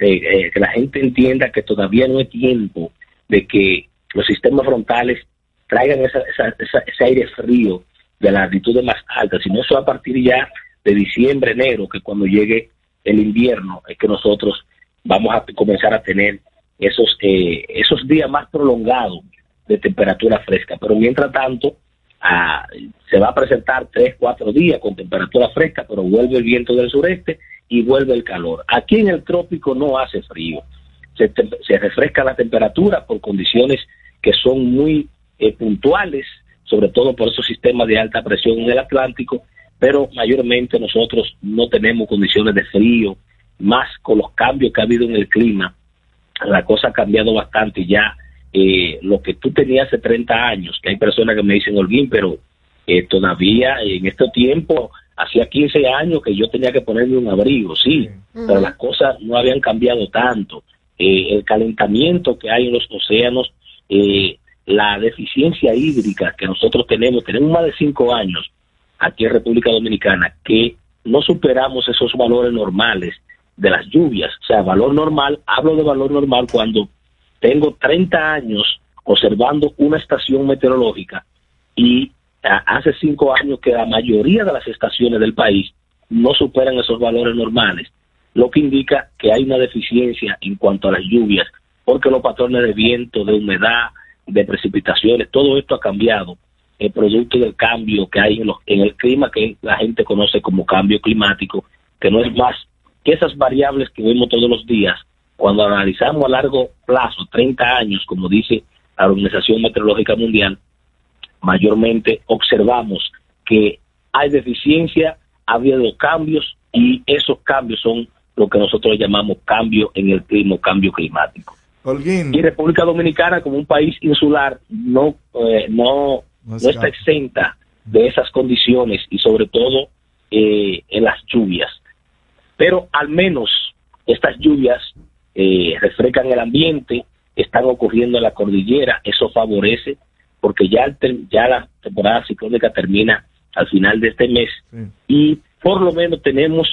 eh, que la gente entienda que todavía no es tiempo de que los sistemas frontales traigan esa, esa- esa- ese aire frío de las altitudes más altas, sino eso a partir ya de diciembre, enero, que cuando llegue el invierno es que nosotros vamos a comenzar a tener esos eh, esos días más prolongados de temperatura fresca. Pero mientras tanto, se va a presentar tres, cuatro días con temperatura fresca, pero vuelve el viento del sureste y vuelve el calor. Aquí en el trópico no hace frío. Se, se refresca la temperatura por condiciones que son muy eh, puntuales, sobre todo por esos sistemas de alta presión en el Atlántico, pero mayormente nosotros no tenemos condiciones de frío, más con los cambios que ha habido en el clima, la cosa ha cambiado bastante ya. Eh, lo que tú tenías hace 30 años, que hay personas que me dicen, Holguín, pero eh, todavía en este tiempo, hacía 15 años que yo tenía que ponerme un abrigo, sí, pero las cosas no habían cambiado tanto. Eh, el calentamiento que hay en los océanos, eh, la deficiencia hídrica que nosotros tenemos, tenemos más de 5 años aquí en República Dominicana que no superamos esos valores normales de las lluvias. O sea, valor normal, hablo de valor normal cuando tengo 30 años observando una estación meteorológica y hace cinco años que la mayoría de las estaciones del país no superan esos valores normales, lo que indica que hay una deficiencia en cuanto a las lluvias, porque los patrones de viento, de humedad, de precipitaciones, todo esto ha cambiado, el producto del cambio que hay en, los- en el clima que la gente conoce como cambio climático, que no es más que esas variables que vemos todos los días cuando analizamos a largo plazo, 30 años, como dice la Organización Meteorológica Mundial, mayormente observamos que hay deficiencia, ha habido cambios y esos cambios son lo que nosotros llamamos cambio en el clima, cambio climático. Holguín, Y República Dominicana, como un país insular, no, eh, no, No está exenta de esas condiciones y sobre todo eh, en las lluvias. Pero al menos estas lluvias eh, refrescan el ambiente, están ocurriendo en la cordillera, eso favorece porque ya, el ter- ya la temporada ciclónica termina al final de este mes y por lo menos tenemos,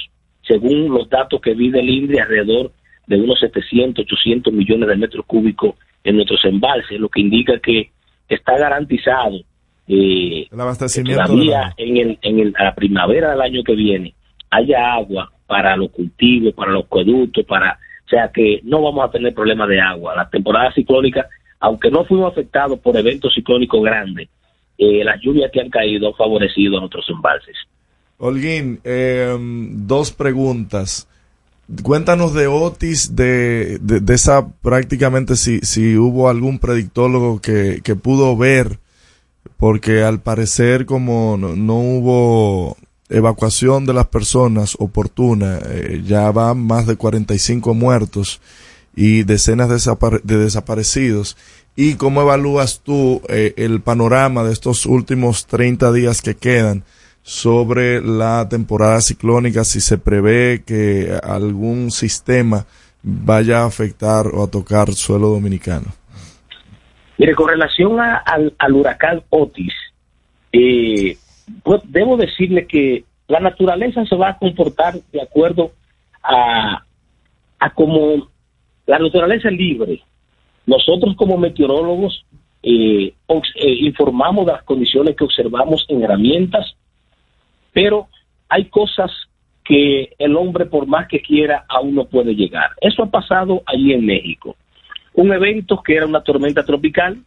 según los datos que vi del INDRI, alrededor de unos 700, 800 millones de metros cúbicos en nuestros embalses, lo que indica que está garantizado eh, el abastecimiento todavía la- en, el, en el, a la primavera del año que viene haya agua para los cultivos, para los acueductos, para, sea que no vamos a tener problemas de agua. La temporada ciclónica, aunque no fuimos afectados por eventos ciclónicos grandes, eh, las lluvias que han caído han favorecido a nuestros embalses. Holguín, eh, dos preguntas. Cuéntanos de Otis, de, de, de esa prácticamente si, si hubo algún predictólogo que, que pudo ver, porque al parecer como no, no hubo evacuación de las personas oportuna, eh, ya van más de 45 muertos y decenas de, de desaparecidos. ¿Y cómo evalúas tú eh, el panorama de estos últimos 30 días que quedan sobre la temporada ciclónica? Si se prevé que algún sistema vaya a afectar o a tocar suelo dominicano. Mire, con relación al, al huracán Otis, eh, pues debo decirle que la naturaleza se va a comportar de acuerdo a, a como la naturaleza es libre. Nosotros como meteorólogos eh, eh, informamos de las condiciones que observamos en herramientas, pero hay cosas que el hombre por más que quiera aún no puede llegar. Eso ha pasado allí en México un evento que era una tormenta tropical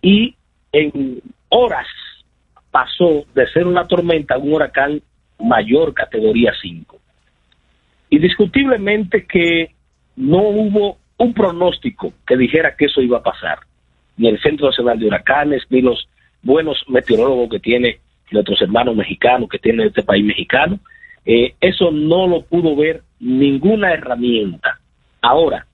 y en horas pasó de ser una tormenta a un huracán mayor categoría 5. Indiscutiblemente que no hubo un pronóstico que dijera que eso iba a pasar, ni el Centro Nacional de Huracanes, ni los buenos meteorólogos que tiene nuestros hermanos mexicanos, que tiene este país mexicano, eh, eso no lo pudo ver ninguna herramienta. Ahora,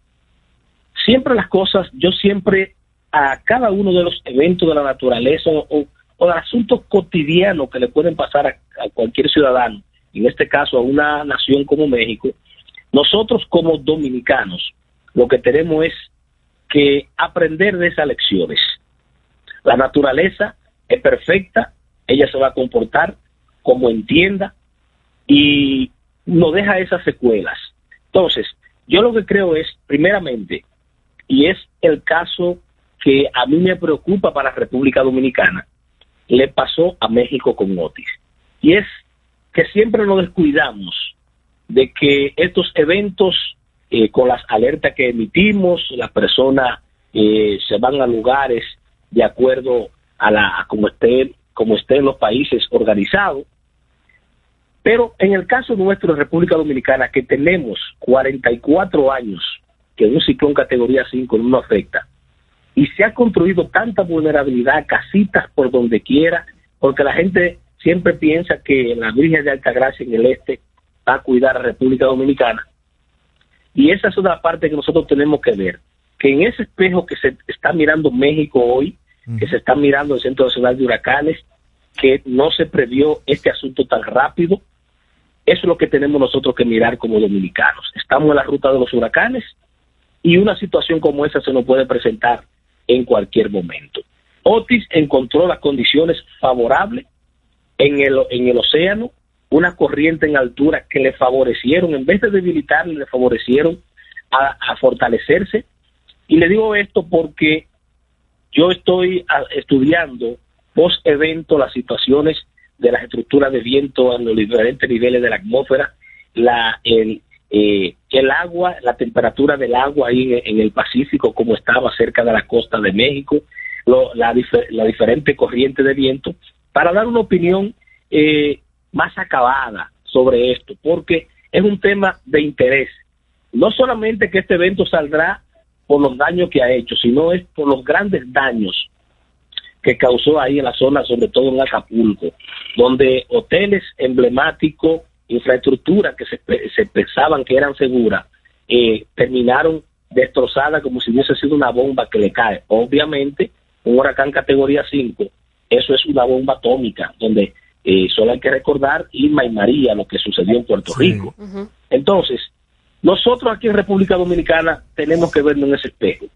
siempre las cosas, yo siempre a cada uno de los eventos de la naturaleza o, o de asuntos cotidianos que le pueden pasar a, cualquier ciudadano, en este caso a una nación como México, nosotros como dominicanos lo que tenemos es que aprender de esas lecciones. La naturaleza es perfecta, ella se va a comportar como entienda y no deja esas secuelas. Entonces, yo lo que creo es, primeramente, y es el caso que a mí me preocupa para la República Dominicana, le pasó a México con Otis. Y es que siempre nos descuidamos de que estos eventos, eh, con las alertas que emitimos, las personas eh, se van a lugares de acuerdo a la a como estén como estén los países organizados. Pero en el caso nuestro de República Dominicana, que tenemos 44 años que un ciclón categoría 5 no afecta, y se ha construido tanta vulnerabilidad, casitas por donde quiera, porque la gente siempre piensa que la Virgen de Altagracia en el este va a cuidar a República Dominicana. Y esa es otra parte que nosotros tenemos que ver, que en ese espejo que se está mirando México hoy, que se está mirando el Centro Nacional de Huracanes, que no se previó este asunto tan rápido, eso es lo que tenemos nosotros que mirar como dominicanos. Estamos en la ruta de los huracanes y una situación como esa se nos puede presentar en cualquier momento. Otis encontró las condiciones favorables en el, en el océano, una corriente en altura que le favorecieron, en vez de debilitarle, le favorecieron a, fortalecerse. Y le digo esto porque yo estoy estudiando post evento las situaciones de las estructuras de viento en los diferentes niveles de la atmósfera, la, el, eh, el agua, la temperatura del agua ahí en, el Pacífico, como estaba cerca de la costa de México, la, la diferente corriente de viento, para dar una opinión eh, más acabada sobre esto, porque es un tema de interés. No solamente que este evento saldrá por los daños que ha hecho, sino es por los grandes daños que causó ahí en la zona, sobre todo en Acapulco, donde hoteles emblemáticos, infraestructura que se, se pensaban que eran seguras, eh, terminaron destrozadas como si hubiese sido una bomba que le cae. Obviamente, un huracán categoría 5, eso es una bomba atómica, donde eh, solo hay que recordar Irma y María, lo que sucedió en Puerto Rico. Entonces, nosotros aquí en República Dominicana tenemos que vernos en ese espejo.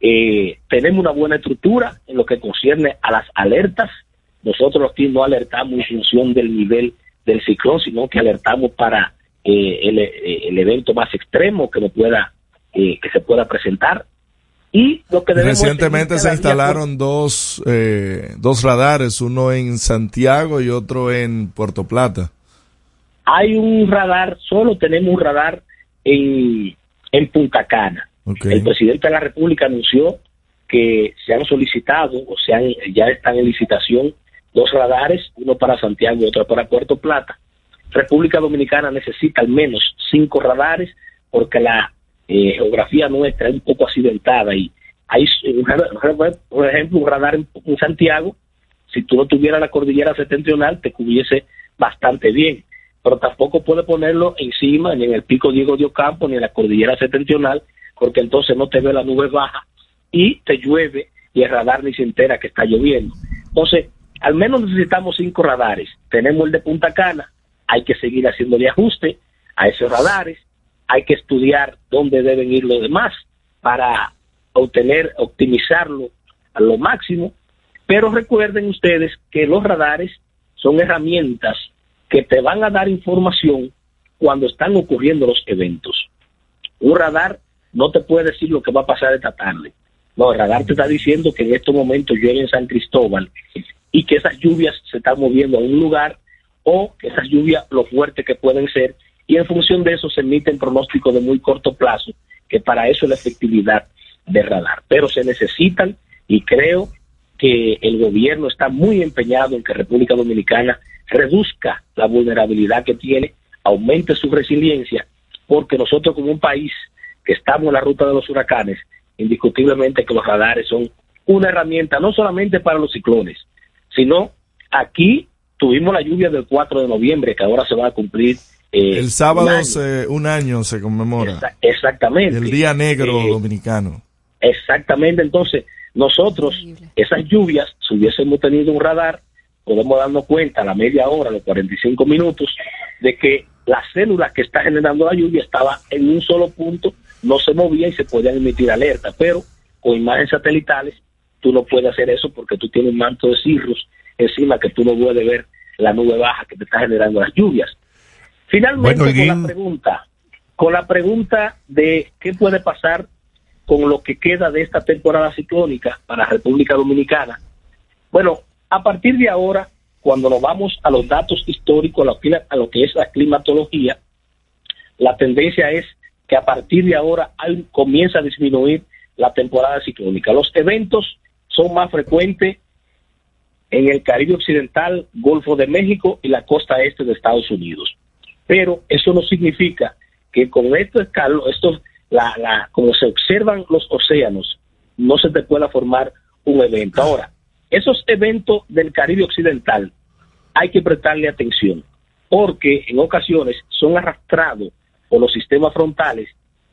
Eh, tenemos una buena estructura en lo que concierne a las alertas. Nosotros aquí no alertamos en función del nivel del ciclón, sino que alertamos para eh, el, el evento más extremo que, pueda, eh, que se pueda presentar. Y lo que Recientemente se instalaron dos, eh, dos radares, uno en Santiago y otro en Puerto Plata. Hay un radar, solo tenemos un radar en, en Punta Cana. El presidente de la República anunció que se han solicitado o se han, ya están en licitación dos radares, uno para Santiago y otro para Puerto Plata. República Dominicana necesita al menos cinco radares porque la eh, geografía nuestra es un poco accidentada y hay por ejemplo un radar en, en Santiago si tú no tuvieras la cordillera septentrional te cubriese bastante bien pero tampoco puede ponerlo encima ni en el pico Diego de Ocampo ni en la cordillera septentrional porque entonces no te ve la nube baja y te llueve y el radar ni se entera que está lloviendo. Entonces, al menos necesitamos cinco radares. Tenemos el de Punta Cana, hay que seguir haciéndole ajuste a esos radares, hay que estudiar dónde deben ir los demás para obtener, optimizarlo a lo máximo. Pero recuerden ustedes que los radares son herramientas que te van a dar información cuando están ocurriendo los eventos. Un radar no te puede decir lo que va a pasar esta tarde. No, el radar te está diciendo que en estos momentos llueve en San Cristóbal y que esas lluvias se están moviendo a un lugar o que esas lluvias lo fuertes que pueden ser y en función de eso se emiten pronósticos de muy corto plazo que para eso es la efectividad de radar. Pero se necesitan y creo que el gobierno está muy empeñado en que República Dominicana reduzca la vulnerabilidad que tiene, aumente su resiliencia, porque nosotros como un país que estamos en la ruta de los huracanes, indiscutiblemente que los radares son una herramienta no solamente para los ciclones, sino aquí tuvimos la lluvia del 4 de noviembre, que ahora se va a cumplir. eh, El sábado un año. se- un año se conmemora. Exa- Exactamente. El Día Negro Eh, Dominicano. Exactamente, entonces nosotros, esas lluvias, si hubiésemos tenido un radar, podemos darnos cuenta a la media hora, a los 45 minutos, de que la célula que está generando la lluvia estaba en un solo punto, no se movía y se podían emitir alertas, pero con imágenes satelitales tú no puedes hacer eso porque tú tienes un manto de cirrus encima que tú no puedes ver la nube baja que te está generando las lluvias. Finalmente, Bueno, con la pregunta, con la pregunta de qué puede pasar con lo que queda de esta temporada ciclónica para República Dominicana. Bueno, a partir de ahora, cuando nos vamos a los datos históricos, a lo que, es la climatología, la tendencia es que a partir de ahora comienza a disminuir la temporada ciclónica. Los eventos son más frecuentes en el Caribe Occidental, Golfo de México y la costa este de Estados Unidos. Pero eso no significa que con esto escalo, esto, la, la, como se observan los océanos, no se te pueda formar un evento. Ahora, esos eventos del Caribe Occidental hay que prestarle atención, porque en ocasiones son arrastrados por los sistemas frontales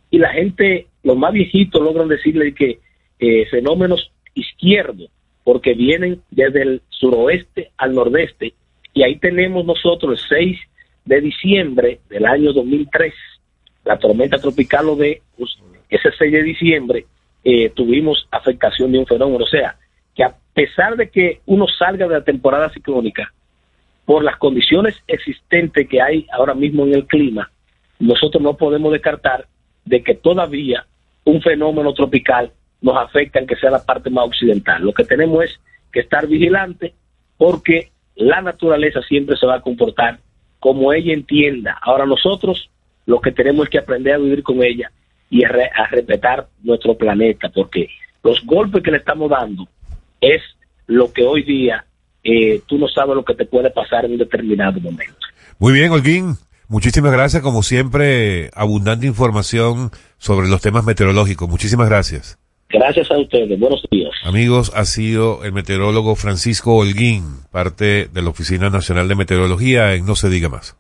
y la gente, los más viejitos, logran decirle que eh, fenómenos izquierdos, porque vienen desde el suroeste al nordeste, y ahí tenemos nosotros el 6 de diciembre del año 2003, la tormenta tropical Ode, pues, ese 6 de diciembre eh, tuvimos afectación de un fenómeno, o sea, que a pesar de que uno salga de la temporada ciclónica, por las condiciones existentes que hay ahora mismo en el clima, nosotros no podemos descartar de que todavía un fenómeno tropical nos afecta en que sea la parte más occidental. Lo que tenemos es que estar vigilantes porque la naturaleza siempre se va a comportar como ella entienda. Ahora nosotros lo que tenemos es que aprender a vivir con ella y a, re- respetar nuestro planeta porque los golpes que le estamos dando es lo que hoy día eh, tú no sabes lo que te puede pasar en un determinado momento. Muy bien, Holguín. Muchísimas gracias, como siempre, abundante información sobre los temas meteorológicos. Muchísimas gracias. Gracias a ustedes. Buenos días. Amigos, ha sido el meteorólogo Francisco Holguín, parte de la Oficina Nacional de Meteorología en No se diga más.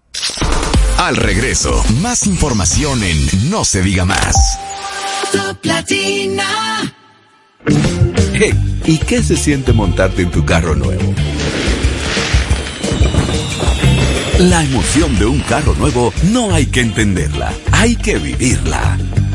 Al regreso, más información en No se diga más. Top Latina. Hey, ¿y qué se siente montarte en tu carro nuevo? La emoción de un carro nuevo no hay que entenderla, hay que vivirla.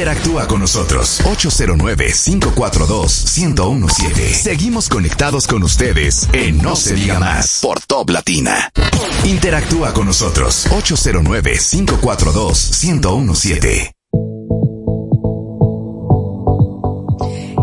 Interactúa con nosotros 809-542-1017. Seguimos conectados con ustedes en No se diga más por Top Latina. Interactúa con nosotros 809-542-1017.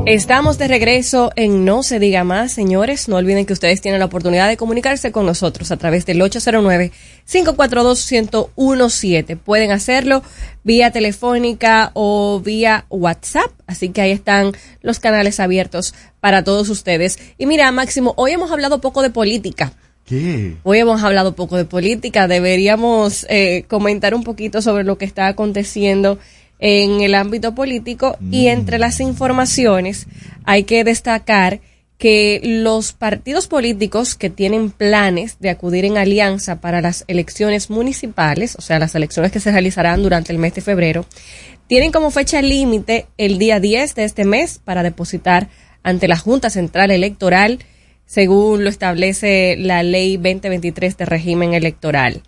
Estamos de regreso en No se diga más, señores. No olviden que ustedes tienen la oportunidad de comunicarse con nosotros a través del 809-542-1017. Pueden hacerlo vía telefónica o vía WhatsApp. Así que ahí están los canales abiertos para todos ustedes. Y mira, Máximo, hoy hemos hablado poco de política. ¿Qué? Hoy hemos hablado poco de política. Deberíamos eh, comentar un poquito sobre lo que está aconteciendo en el ámbito político y entre las informaciones hay que destacar que los partidos políticos que tienen planes de acudir en alianza para las elecciones municipales, o sea, las elecciones que se realizarán durante el mes de febrero, tienen como fecha límite el día 10 de este mes para depositar ante la Junta Central Electoral, según lo establece la Ley 2023 de régimen electoral.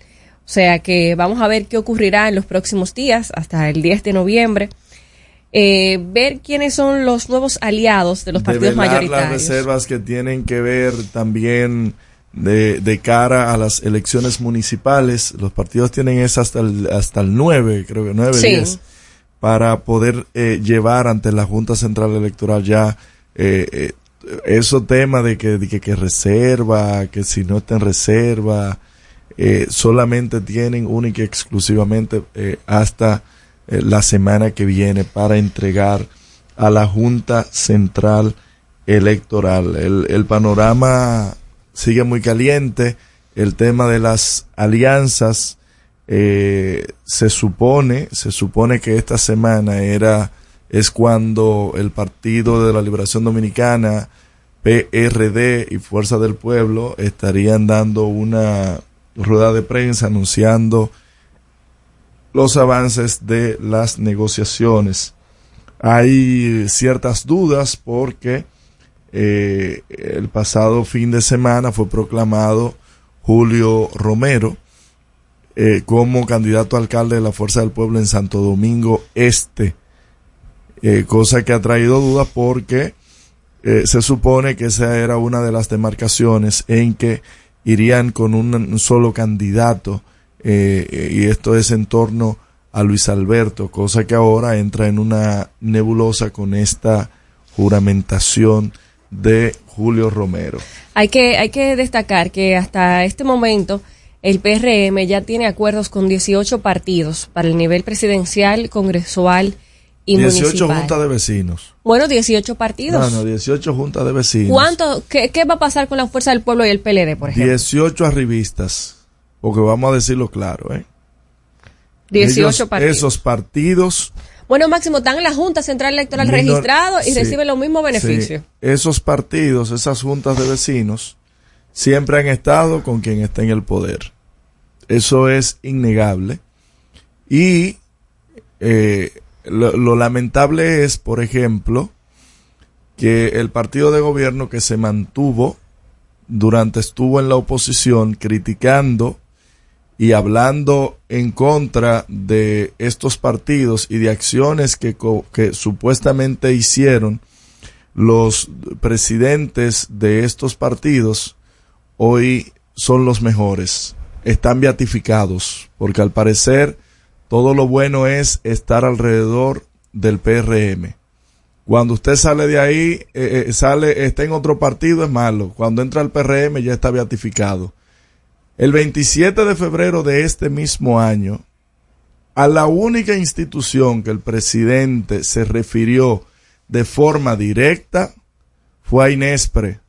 O sea que vamos a ver qué ocurrirá en los próximos días, hasta el 10 de noviembre. Eh, ver quiénes son los nuevos aliados de los partidos Develar mayoritarios. las reservas que tienen que ver también de, de cara a las elecciones municipales. Los partidos tienen es hasta el, hasta el 9, creo que 9, Sí. 10, para poder eh, llevar ante la Junta Central Electoral ya eh, eh, esos temas de que, de que, que reserva, que si no está en reserva, eh, solamente tienen única y exclusivamente eh, hasta eh, la semana que viene para entregar a la Junta Central Electoral. El, el panorama sigue muy caliente. El tema de las alianzas eh, se supone, se supone que esta semana era es cuando el Partido de la Liberación Dominicana, PRD y Fuerza del Pueblo estarían dando una rueda de prensa anunciando los avances de las negociaciones. Hay ciertas dudas porque eh, el pasado fin de semana fue proclamado Julio Romero eh, como candidato a alcalde de la Fuerza del Pueblo en Santo Domingo Este, eh, cosa que ha traído dudas porque se supone que esa era una de las demarcaciones en que irían con un, solo candidato eh, y esto es en torno a Luis Alberto, cosa que ahora entra en una nebulosa con esta juramentación de Julio Romero. Hay que, hay que destacar que hasta este momento el PRM ya tiene acuerdos con 18 partidos para el nivel presidencial, congresual y 18 municipal. juntas de vecinos. Bueno, 18 partidos. No, no, 18 juntas de vecinos. ¿Cuánto, qué, qué va a pasar con la Fuerza del Pueblo y el PLD, por ejemplo? 18 arribistas. Porque vamos a decirlo claro, ¿eh? 18 Ellos- partidos. Esos partidos. Bueno, Máximo, están en la Junta Central Electoral minor- registrado y sí, reciben los mismos beneficios. sí, esos partidos, esas juntas de vecinos, siempre han estado con quien está en el poder. Eso es innegable. Y eh, lo, lamentable es, por ejemplo, que el partido de gobierno que se mantuvo durante estuvo en la oposición criticando y hablando en contra de estos partidos y de acciones que, que supuestamente hicieron los presidentes de estos partidos, hoy son los mejores, están beatificados, porque al parecer todo lo bueno es estar alrededor del PRM. Cuando usted sale de ahí, eh, eh, sale, está en otro partido, es malo. Cuando entra al PRM ya está beatificado. El 27 de febrero de este mismo año, a la única institución que el presidente se refirió de forma directa fue a Inespre,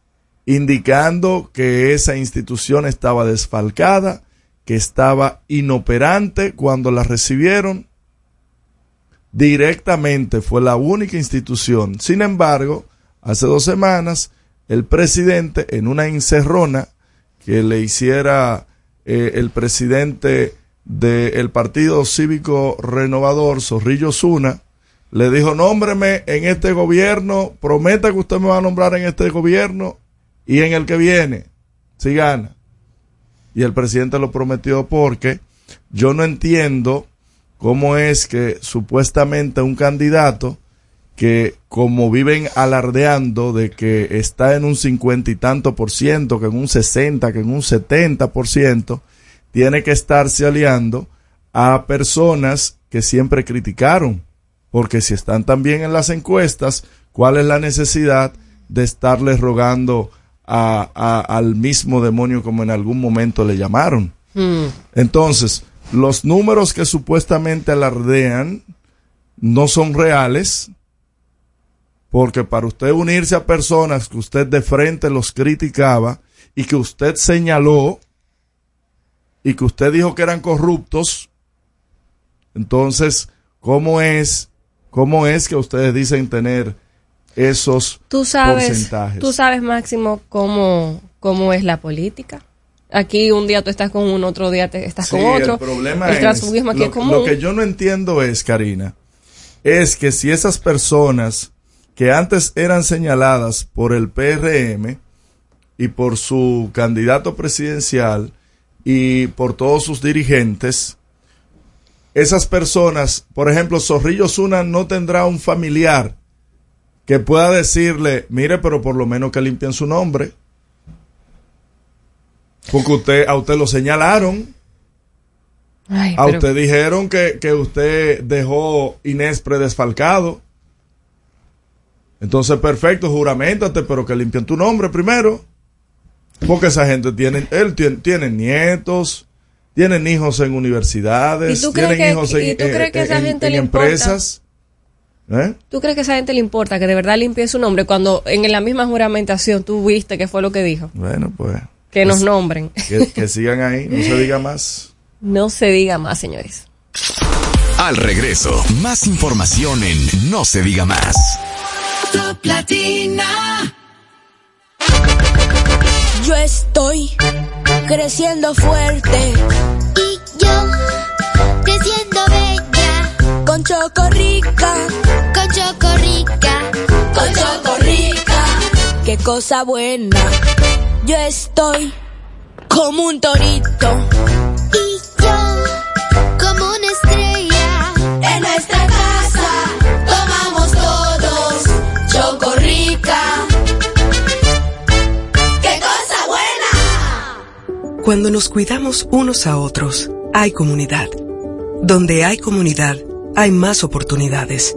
indicando que esa institución estaba desfalcada, que estaba inoperante cuando la recibieron. Directamente fue la única institución. Sin embargo, hace dos semanas, el presidente en una encerrona que le hiciera eh, el presidente del Partido Cívico Renovador, Zorrillo Zuna, le dijo, nómbreme en este gobierno, prometa que usted me va a nombrar en este gobierno y en el que viene, si gana. Y el presidente lo prometió porque yo no entiendo cómo es que supuestamente un candidato que como viven alardeando de que está en un cincuenta y tanto por ciento, que en un sesenta, que en un setenta por ciento, tiene que estarse aliando a personas que siempre criticaron. Porque si están también en las encuestas, ¿cuál es la necesidad de estarles rogando a, a- al mismo demonio como en algún momento le llamaron? Hmm. Entonces, los números que supuestamente alardean no son reales, porque para usted unirse a personas que usted de frente los criticaba y que usted señaló y que usted dijo que eran corruptos, entonces, ¿cómo es, cómo es que ustedes dicen tener esos Tú sabes, porcentajes? tú sabes, Máximo, cómo, cómo es la política. Aquí un día tú estás con uno, otro día te estás Sí, con otro. El problema El es, transfugismo aquí lo, es común. lo que yo no entiendo es, Karina, es que si esas personas que antes eran señaladas por el PRM y por su candidato presidencial y por todos sus dirigentes, esas personas, por ejemplo, Zorrillo Zuna no tendrá un familiar que pueda decirle, mire, pero por lo menos que limpien su nombre. Porque usted, a usted lo señalaron. Ay, A pero- usted dijeron que, que usted dejó Inespre desfalcado. Entonces, perfecto, juramentate, pero que limpien tu nombre primero. Porque esa gente tiene, él tiene, tiene nietos, tienen hijos en universidades, ¿Y tú crees tienen hijos en, importa? empresas. ¿Eh? ¿Tú crees que a esa gente le importa que de verdad limpie su nombre cuando en la misma juramentación tú viste que fue lo que dijo? Bueno, pues. Que nos pues, nombren. Que, que sigan ahí, no se diga más. No se diga más, señores. Al regreso, más información en No se diga más. Top Latina. Yo estoy creciendo fuerte Y yo, creciendo bella, con Chocorrica, con Cochocorrica, Cochocorrica, qué cosa buena. Yo estoy como un torito. Y yo como una estrella. En nuestra casa tomamos todos Chocorrica. ¡Qué cosa buena! Cuando nos cuidamos unos a otros, hay comunidad. Donde hay comunidad, hay más oportunidades.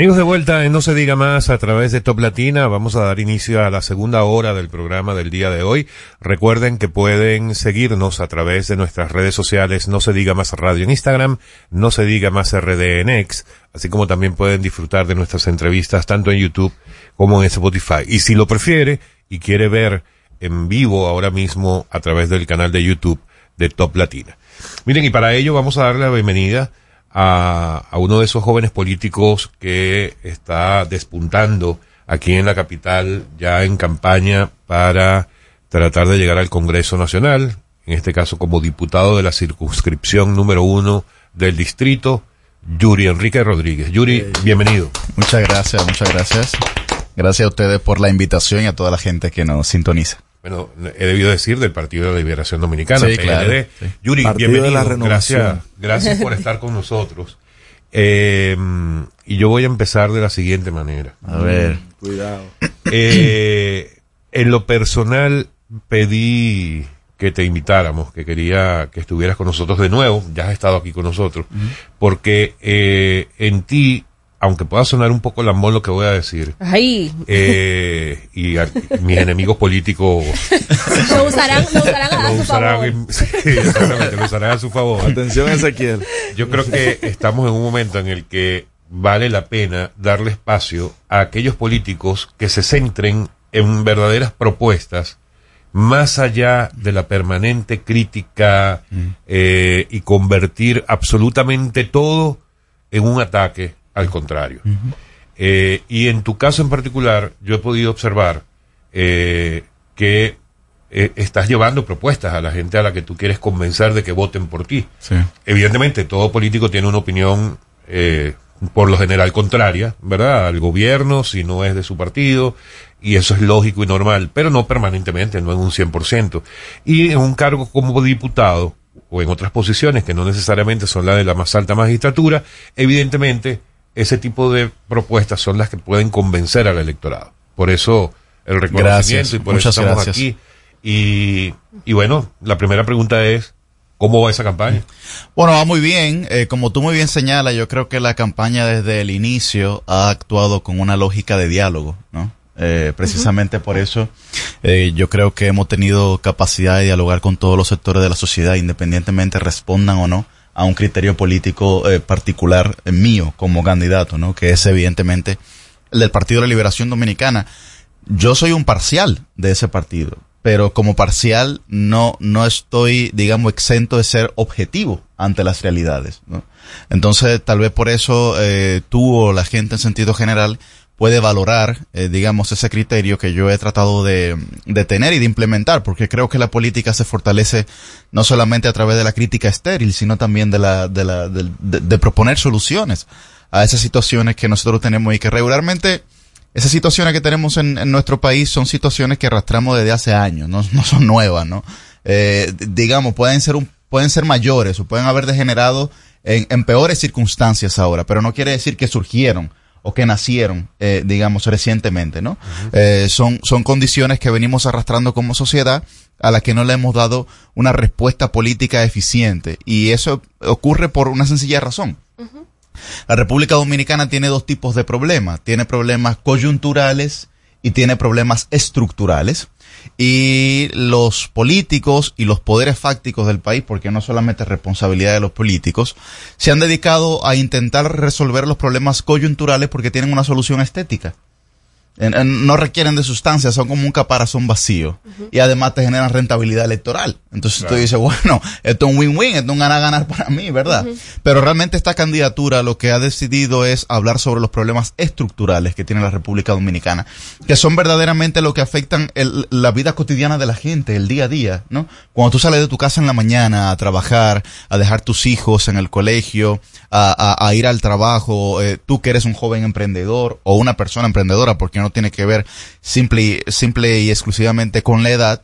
Amigos de vuelta en No se diga más a través de Top Latina, vamos a dar inicio a la segunda hora del programa del día de hoy. Recuerden que pueden seguirnos a través de nuestras redes sociales No se diga más radio en Instagram, No se diga más RD en X, así como también pueden disfrutar de nuestras entrevistas tanto en YouTube como en Spotify. Y si lo prefiere y quiere ver en vivo ahora mismo a través del canal de YouTube de Top Latina. Miren, y para ello vamos a darle la bienvenida a uno de esos jóvenes políticos que está despuntando aquí en la capital ya en campaña para tratar de llegar al Congreso Nacional, en este caso como diputado de la circunscripción número uno del distrito, Yuri Enrique Rodríguez. Yuri, bienvenido. Muchas gracias, muchas gracias. Gracias a ustedes por la invitación y a toda la gente que nos sintoniza. Bueno, he debido decir del Partido de la Liberación Dominicana, Sí, PLD. claro, sí. Yuri, Partido de bienvenido. la Renovación. Gracias, gracias por estar con nosotros. Eh, y yo voy a empezar de la siguiente manera. A ver. Cuidado. Eh, en lo personal pedí que te invitáramos, que quería que estuvieras con nosotros de nuevo, ya has estado aquí con nosotros, porque eh, en ti, aunque pueda sonar un poco lambón lo que voy a decir, Ay. eh, y a- mis enemigos políticos Lo usarán, lo usarán a lo su usarán, favor. en- sí, exactamente, lo usarán a su favor. Atención, Ezequiel. Yo creo que estamos en un momento en el que vale la pena darle espacio a aquellos políticos que se centren en verdaderas propuestas más allá de la permanente crítica eh, y convertir absolutamente todo en un ataque al contrario. Eh, y en tu caso en particular, yo he podido observar eh, que eh, estás llevando propuestas a la gente a la que tú quieres convencer de que voten por ti. Sí. Evidentemente, todo político tiene una opinión, eh, por lo general, contraria, ¿verdad? Al gobierno, si no es de su partido, y eso es lógico y normal, pero no permanentemente, no en un 100%. Y en un cargo como diputado, o en otras posiciones que no necesariamente son la de la más alta magistratura, evidentemente, ese tipo de propuestas son las que pueden convencer al electorado. Por eso, el reconocimiento Gracias, y por muchas eso estamos gracias. aquí. Y, y bueno, la primera pregunta es, ¿cómo va esa campaña? Bueno, va muy bien. Eh, como tú muy bien señalas, yo creo que la campaña desde el inicio ha actuado con una lógica de diálogo, ¿no? Eh, precisamente por eso eh, yo creo que hemos tenido capacidad de dialogar con todos los sectores de la sociedad, independientemente respondan o no a un criterio político eh, particular eh, mío como candidato, ¿no? Que es evidentemente el del Partido de la Liberación Dominicana. Yo soy un parcial de ese partido, pero como parcial no, no estoy, digamos, exento de ser objetivo ante las realidades. ¿no? Entonces, tal vez por eso eh, tú o la gente en sentido general puede valorar, eh, digamos, ese criterio que yo he tratado de, de tener y de implementar, porque creo que la política se fortalece no solamente a través de la crítica estéril, sino también de, la, de, la, de, de proponer soluciones a esas situaciones que nosotros tenemos y que regularmente esas situaciones que tenemos en, nuestro país son situaciones que arrastramos desde hace años, no, no son nuevas, ¿no? Eh, digamos, pueden ser un, pueden ser mayores o pueden haber degenerado en, en peores circunstancias ahora, pero no quiere decir que surgieron o que nacieron, eh, digamos, recientemente, ¿no? Eh, son, son condiciones que venimos arrastrando como sociedad a las que no le hemos dado una respuesta política eficiente. Y eso ocurre por una sencilla razón. La República Dominicana tiene dos tipos de problemas. Tiene problemas coyunturales y tiene problemas estructurales. Y los políticos y los poderes fácticos del país, porque no solamente es responsabilidad de los políticos, se han dedicado a intentar resolver los problemas coyunturales porque tienen una solución estética. En- en- no requieren de sustancias, son como un caparazón vacío. Y además te generan rentabilidad electoral. Entonces tú dices, bueno, esto es un win-win, esto es un ganar-ganar para mí, ¿verdad? Pero realmente esta candidatura lo que ha decidido es hablar sobre los problemas estructurales que tiene la República Dominicana, que son verdaderamente lo que afectan el- la vida cotidiana de la gente, el día a día, ¿no? Cuando tú sales de tu casa en la mañana a trabajar, a dejar tus hijos en el colegio, a, a- a ir al trabajo, eh, tú que eres un joven emprendedor o una persona emprendedora, porque no tiene que ver simple, y- simple y exclusivamente con la edad,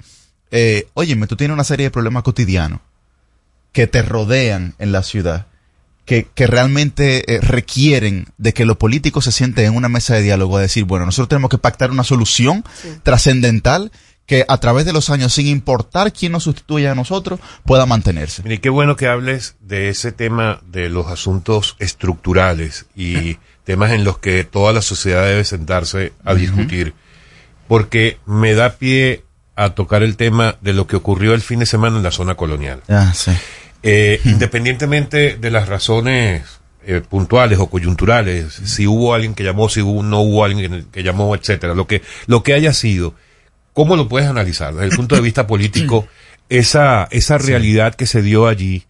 eh, óyeme, tú tienes una serie de problemas cotidianos que te rodean en la ciudad, que, que realmente eh, requieren de que los políticos se sienten en una mesa de diálogo a decir, bueno, nosotros tenemos que pactar una solución trascendental que a través de los años, sin importar quién nos sustituya a nosotros, pueda mantenerse. Mire, qué bueno que hables de ese tema de los asuntos estructurales y temas en los que toda la sociedad debe sentarse a discutir, porque me da pie a tocar el tema de lo que ocurrió el fin de semana en la zona colonial. Ah, sí. Eh, independientemente de las razones eh, puntuales o coyunturales, si hubo alguien que llamó, si hubo- no hubo alguien que llamó, etcétera, lo que, lo que haya sido, ¿cómo lo puedes analizar desde el punto de vista político esa, esa realidad que se dio allí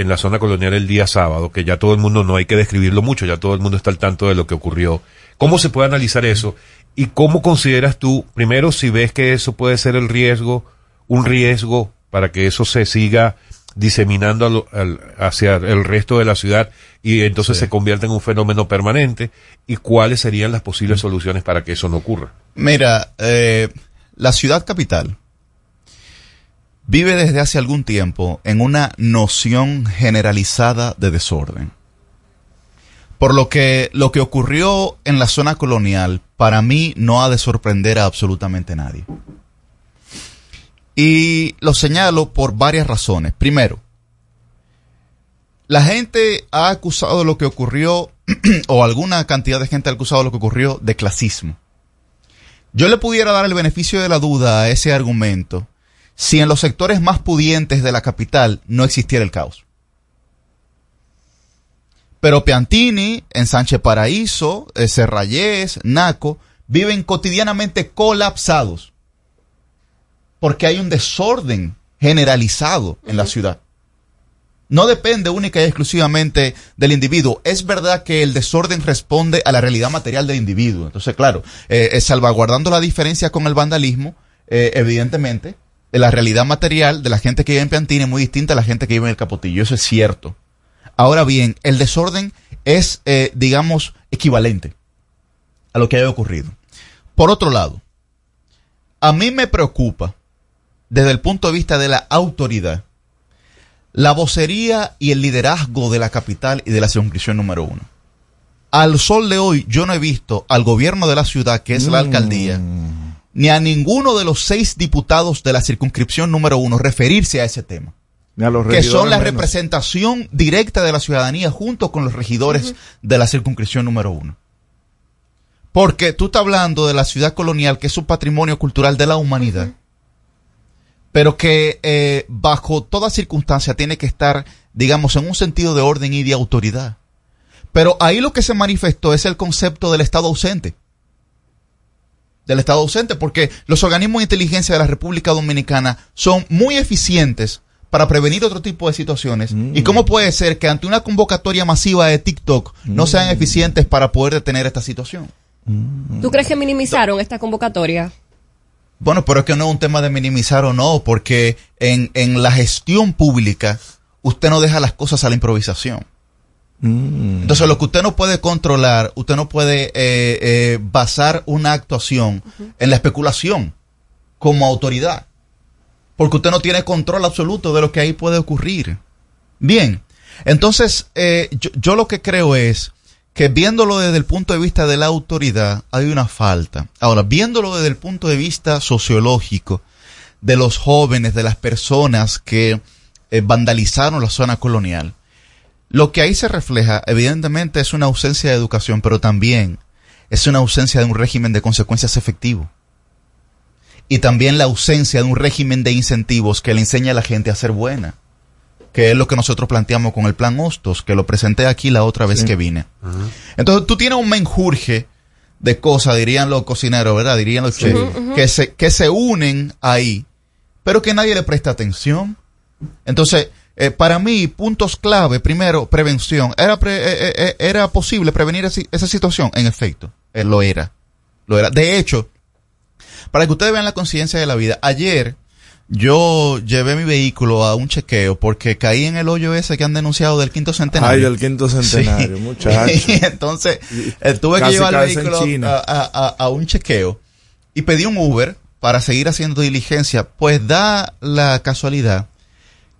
en la zona colonial el día sábado, que ya todo el mundo no hay que describirlo mucho, ya todo el mundo está al tanto de lo que ocurrió. ¿Cómo se puede analizar eso? ¿Y cómo consideras tú, primero, si ves que eso puede ser el riesgo, un riesgo para que eso se siga diseminando al- hacia el resto de la ciudad y entonces se convierta en un fenómeno permanente? ¿Y cuáles serían las posibles soluciones para que eso no ocurra? Mira, eh, la ciudad capital vive desde hace algún tiempo en una noción generalizada de desorden. Por lo que lo que ocurrió en la zona colonial para mí no ha de sorprender a absolutamente nadie. Y lo señalo por varias razones. Primero, la gente ha acusado lo que ocurrió, o alguna cantidad de gente ha acusado lo que ocurrió de clasismo. Yo le pudiera dar el beneficio de la duda a ese argumento si en los sectores más pudientes de la capital no existiera el caos. Pero Piantini, en Sánchez Paraíso, eh, Serrayés, Naco, viven cotidianamente colapsados. Porque hay un desorden generalizado en la ciudad. No depende única y exclusivamente del individuo. Es verdad que el desorden responde a la realidad material del individuo. Entonces, claro, eh, eh, salvaguardando la diferencia con el vandalismo, eh, evidentemente, la realidad material de la gente que vive en Piantini es muy distinta a la gente que vive en el Capotillo. Eso es cierto. Ahora bien, el desorden es, eh, digamos, equivalente a lo que haya ocurrido. Por otro lado, a mí me preocupa, desde el punto de vista de la autoridad, la vocería y el liderazgo de la capital y de la circunscripción número uno. Al sol de hoy, yo no he visto al gobierno de la ciudad, que es la alcaldía, ni a ninguno de los seis diputados de la circunscripción número uno referirse a ese tema. Ni a los Que son la menos. representación directa de la ciudadanía junto con los regidores de la circunscripción número uno. Porque tú estás hablando de la ciudad colonial, que es un patrimonio cultural de la humanidad, pero que eh, bajo toda circunstancia tiene que estar, digamos, en un sentido de orden y de autoridad. Pero ahí lo que se manifestó es el concepto del Estado ausente. Del Estado ausente, porque los organismos de inteligencia de la República Dominicana son muy eficientes para prevenir otro tipo de situaciones. ¿Y cómo puede ser que ante una convocatoria masiva de TikTok no sean eficientes para poder detener esta situación? ¿Tú crees que minimizaron esta convocatoria? Bueno, pero es que no es un tema de minimizar o no, porque en, en la gestión pública usted no deja las cosas a la improvisación. Entonces, lo que usted no puede controlar, usted no puede eh, eh, basar una actuación en la especulación como autoridad, porque usted no tiene control absoluto de lo que ahí puede ocurrir. Bien, entonces, eh, yo, yo lo que creo es que viéndolo desde el punto de vista de la autoridad hay una falta. Ahora, viéndolo desde el punto de vista sociológico, de los jóvenes, de las personas que eh, vandalizaron la zona colonial, lo que ahí se refleja, evidentemente, es una ausencia de educación, pero también es una ausencia de un régimen de consecuencias efectivo. Y también la ausencia de un régimen de incentivos que le enseña a la gente a ser buena. Que es lo que nosotros planteamos con el plan Hostos, que lo presenté aquí la otra vez que vine. Entonces tú tienes un menjurje de cosas, dirían los cocineros, ¿verdad? Dirían los chefs, que, se, que se unen ahí, pero que nadie le presta atención. Entonces, eh, para mí, puntos clave, primero, prevención. ¿Era, pre- eh, eh, eh, ¿era posible prevenir esi- esa situación? En efecto, lo era. Lo era. De hecho, para que ustedes vean la conciencia de la vida, ayer yo llevé mi vehículo a un chequeo porque caí en el hoyo ese que han denunciado del quinto centenario. Ay, del quinto centenario, Sí. muchacho. Y entonces, tuve que llevar el vehículo a- a un chequeo y pedí un Uber para seguir haciendo diligencia. Pues da la casualidad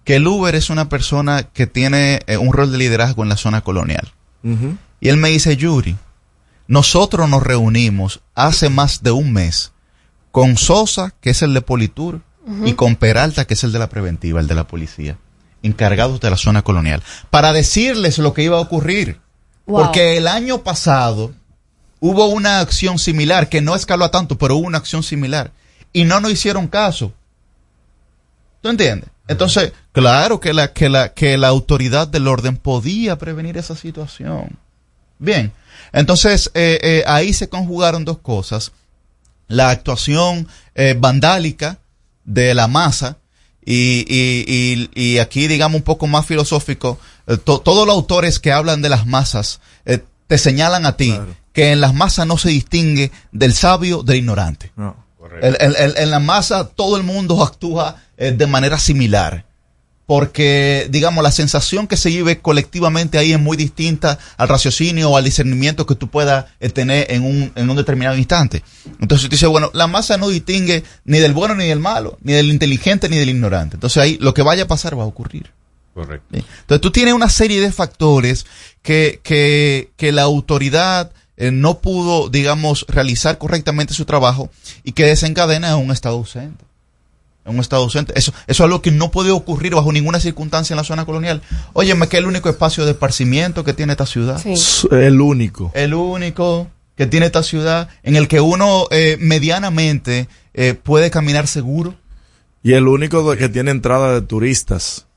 que el Uber es una persona que tiene eh, un rol de liderazgo en la zona colonial. Y él me dice, Yuri, nosotros nos reunimos hace más de un mes con Sosa, que es el de Politur, y con Peralta, que es el de la preventiva, el de la policía, encargados de la zona colonial, para decirles lo que iba a ocurrir. Wow. Porque el año pasado hubo una acción similar, que no escaló a tanto, pero hubo una acción similar, y no nos hicieron caso. ¿Tú entiendes? Entonces, claro que la, que la, que la autoridad del orden podía prevenir esa situación. Bien, entonces eh, eh, ahí se conjugaron dos cosas. La actuación eh, vandálica de la masa y, y, y, y aquí digamos un poco más filosófico, to- todos los autores que hablan de las masas eh, te señalan a ti que en las masas no se distingue del sabio del ignorante. El- el- el- en la masa todo el mundo actúa de manera similar. Porque, digamos, la sensación que se vive colectivamente ahí es muy distinta al raciocinio o al discernimiento que tú puedas eh, tener en un, en un determinado instante. Entonces tú dices, bueno, la masa no distingue ni del bueno ni del malo, ni del inteligente ni del ignorante. Entonces ahí lo que vaya a pasar va a ocurrir. Correcto. ¿sí? Entonces tú tienes una serie de factores que, que, que la autoridad eh, no pudo, digamos, realizar correctamente su trabajo y que desencadena en un estado ausente. En un estado ausente. Eso, eso es algo que no puede ocurrir bajo ninguna circunstancia en la zona colonial. Óyeme, que es el único espacio de esparcimiento que tiene esta ciudad. El único. El único que tiene esta ciudad en el que uno eh, medianamente eh, puede caminar seguro. Y el único que tiene entrada de turistas.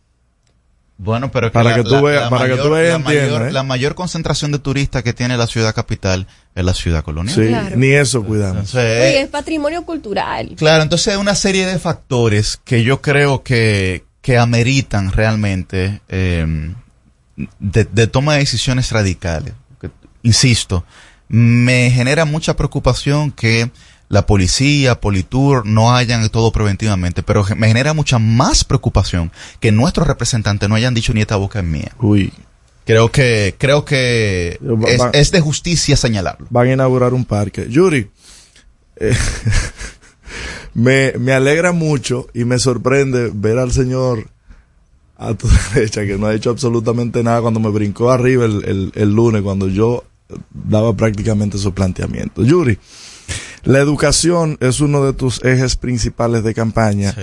Bueno, pero Para la- que tú veas- para que tú mayor- veas la mayor, ¿eh? la mayor concentración de turistas que tiene la ciudad capital es la ciudad colonial. Sí, Claro. ni eso cuidamos. Entonces, Oye, eh, es patrimonio cultural. claro, entonces hay una serie de factores que yo creo que, que ameritan realmente eh, de, de toma de decisiones radicales. Insisto, me genera mucha preocupación que la policía, Politur no hayan todo preventivamente, pero me genera mucha más preocupación que nuestros representantes no hayan dicho ni esta boca es mía. Uy. Creo que, creo que Va- es, va- es de justicia señalarlo. Van a inaugurar un parque. Yuri, eh, me, me alegra mucho y me sorprende ver al señor a tu derecha que no ha hecho absolutamente nada cuando me brincó arriba el, el- el lunes cuando yo daba prácticamente su planteamiento. Yuri, la educación es uno de tus ejes principales de campaña.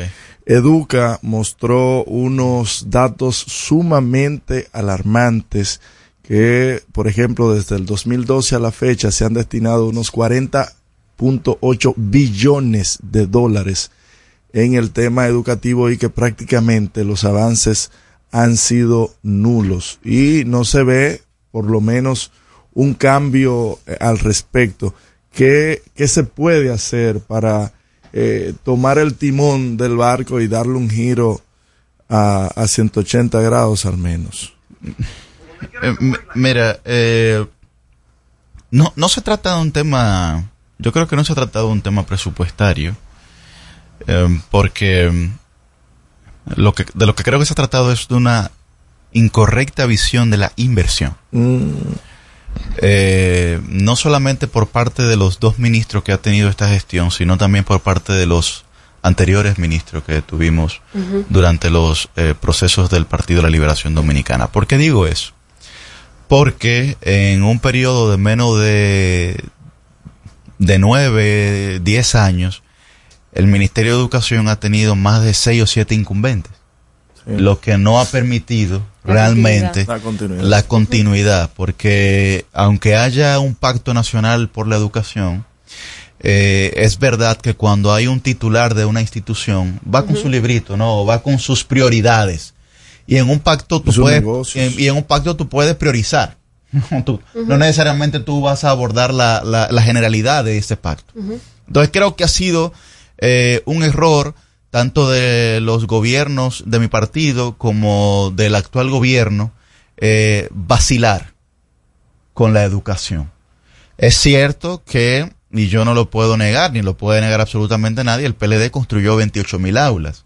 Educa mostró unos datos sumamente alarmantes que, por ejemplo, desde el 2012 a la fecha se han destinado unos 40.8 billones de dólares en el tema educativo y que prácticamente los avances han sido nulos y no se ve por lo menos un cambio eh, al respecto. ¿Qué, qué se puede hacer para eh, tomar el timón del barco y darle un giro a, a 180 grados al menos? Eh, mira, eh, no, no se trata de un tema, yo creo que no se trata de un tema presupuestario, eh, porque mm, lo que, de lo que creo que se ha tratado es de una incorrecta visión de la inversión. Eh, no solamente por parte de los dos ministros que ha tenido esta gestión, sino también por parte de los anteriores ministros que tuvimos durante los eh, procesos del Partido de la Liberación Dominicana. ¿Por qué digo eso? Porque en un periodo de menos de, de 9, 10 años, el Ministerio de Educación ha tenido más de 6 o 7 incumbentes. Lo que no ha permitido La realmente continuidad. La continuidad. la continuidad, porque aunque haya un pacto nacional por la educación, eh, es verdad que cuando hay un titular de una institución, va con su librito, ¿no? Va con sus prioridades. Y en un pacto tú puedes, en- y en un pacto tú puedes priorizar. Tú-. No necesariamente tú vas a abordar la, la, la generalidad de ese pacto. Entonces creo que ha sido eh, un error tanto de los gobiernos de mi partido como del actual gobierno eh, vacilar con la educación. Es cierto que, y yo no lo puedo negar, ni lo puede negar absolutamente nadie, el PLD construyó 28 mil aulas.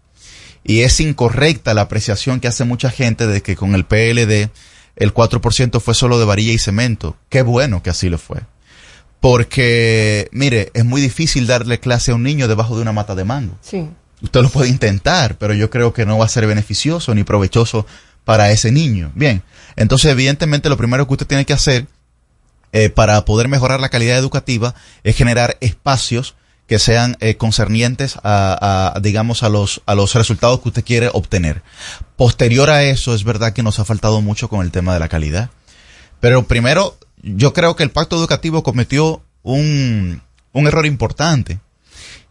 Y es incorrecta la apreciación que hace mucha gente de que con el PLD el 4% fue solo de varilla y cemento. Qué bueno que así lo fue. Porque, mire, es muy difícil darle clase a un niño debajo de una mata de mango. Sí. Usted lo puede intentar, pero yo creo que no va a ser beneficioso ni provechoso para ese niño. Bien, entonces evidentemente lo primero que usted tiene que hacer eh, para poder mejorar la calidad educativa es generar espacios que sean eh, concernientes a, a, digamos, a los, a los resultados que usted quiere obtener. Posterior a eso, es verdad que nos ha faltado mucho con el tema de la calidad. Pero primero, yo creo que el pacto educativo cometió un, un error importante.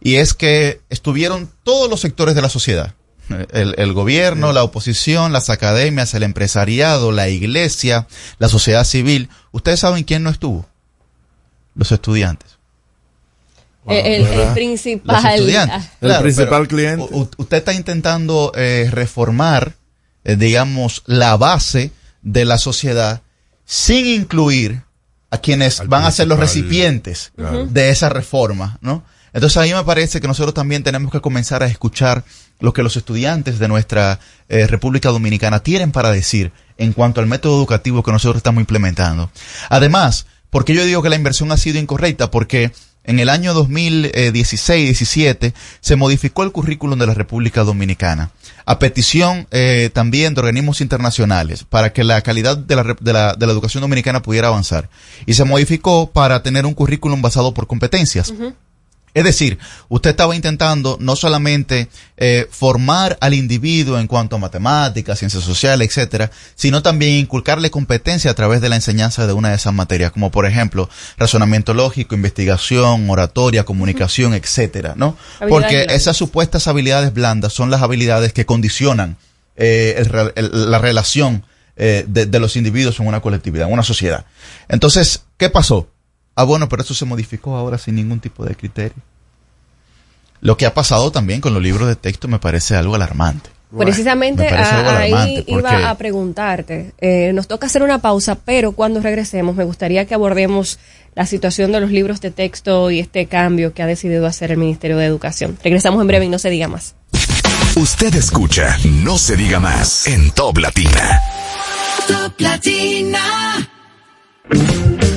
Y es que estuvieron todos los sectores de la sociedad. El, el gobierno, la oposición, las academias, el empresariado, la iglesia, la sociedad civil. ¿Ustedes saben quién no estuvo? Los estudiantes. El, el- el Los principal. estudiantes. ah, Claro, principal cliente. Usted está intentando eh, reformar, eh, digamos, la base de la sociedad sin incluir a quienes van a ser los recipientes claro. de esa reforma, ¿no? Entonces a mí me parece que nosotros también tenemos que comenzar a escuchar lo que los estudiantes de nuestra eh, República Dominicana tienen para decir en cuanto al método educativo que nosotros estamos implementando. Además, ¿por qué yo digo que la inversión ha sido incorrecta? Porque en el año 2016-17 se modificó el currículum de la República Dominicana a petición eh, también de organismos internacionales para que la calidad de la, la, de la educación dominicana pudiera avanzar. Y se modificó para tener un currículum basado por competencias. Es decir, usted estaba intentando no solamente eh, formar al individuo en cuanto a matemáticas, ciencias sociales, etcétera, sino también inculcarle competencia a través de la enseñanza de una de esas materias, como por ejemplo razonamiento lógico, investigación, oratoria, comunicación, etcétera, ¿no? Porque esas supuestas habilidades blandas son las habilidades que condicionan eh, el re- el- la relación eh, de, de los individuos en una colectividad, en una sociedad. Entonces, ¿qué pasó? Ah, bueno, pero eso se modificó ahora sin ningún tipo de criterio. Lo que ha pasado también con los libros de texto me parece algo alarmante. Precisamente Me parece algo a- ahí alarmante, iba porque- a preguntarte. Eh, nos toca hacer una pausa, pero cuando regresemos me gustaría que abordemos la situación de los libros de texto y este cambio que ha decidido hacer el Ministerio de Educación. Regresamos en breve y no se diga más. Usted escucha No se diga más en Top Latina. Top Latina.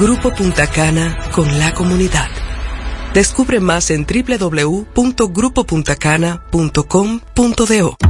Grupo Punta Cana con la comunidad. Descubre más en www.grupopuntacana.com.do.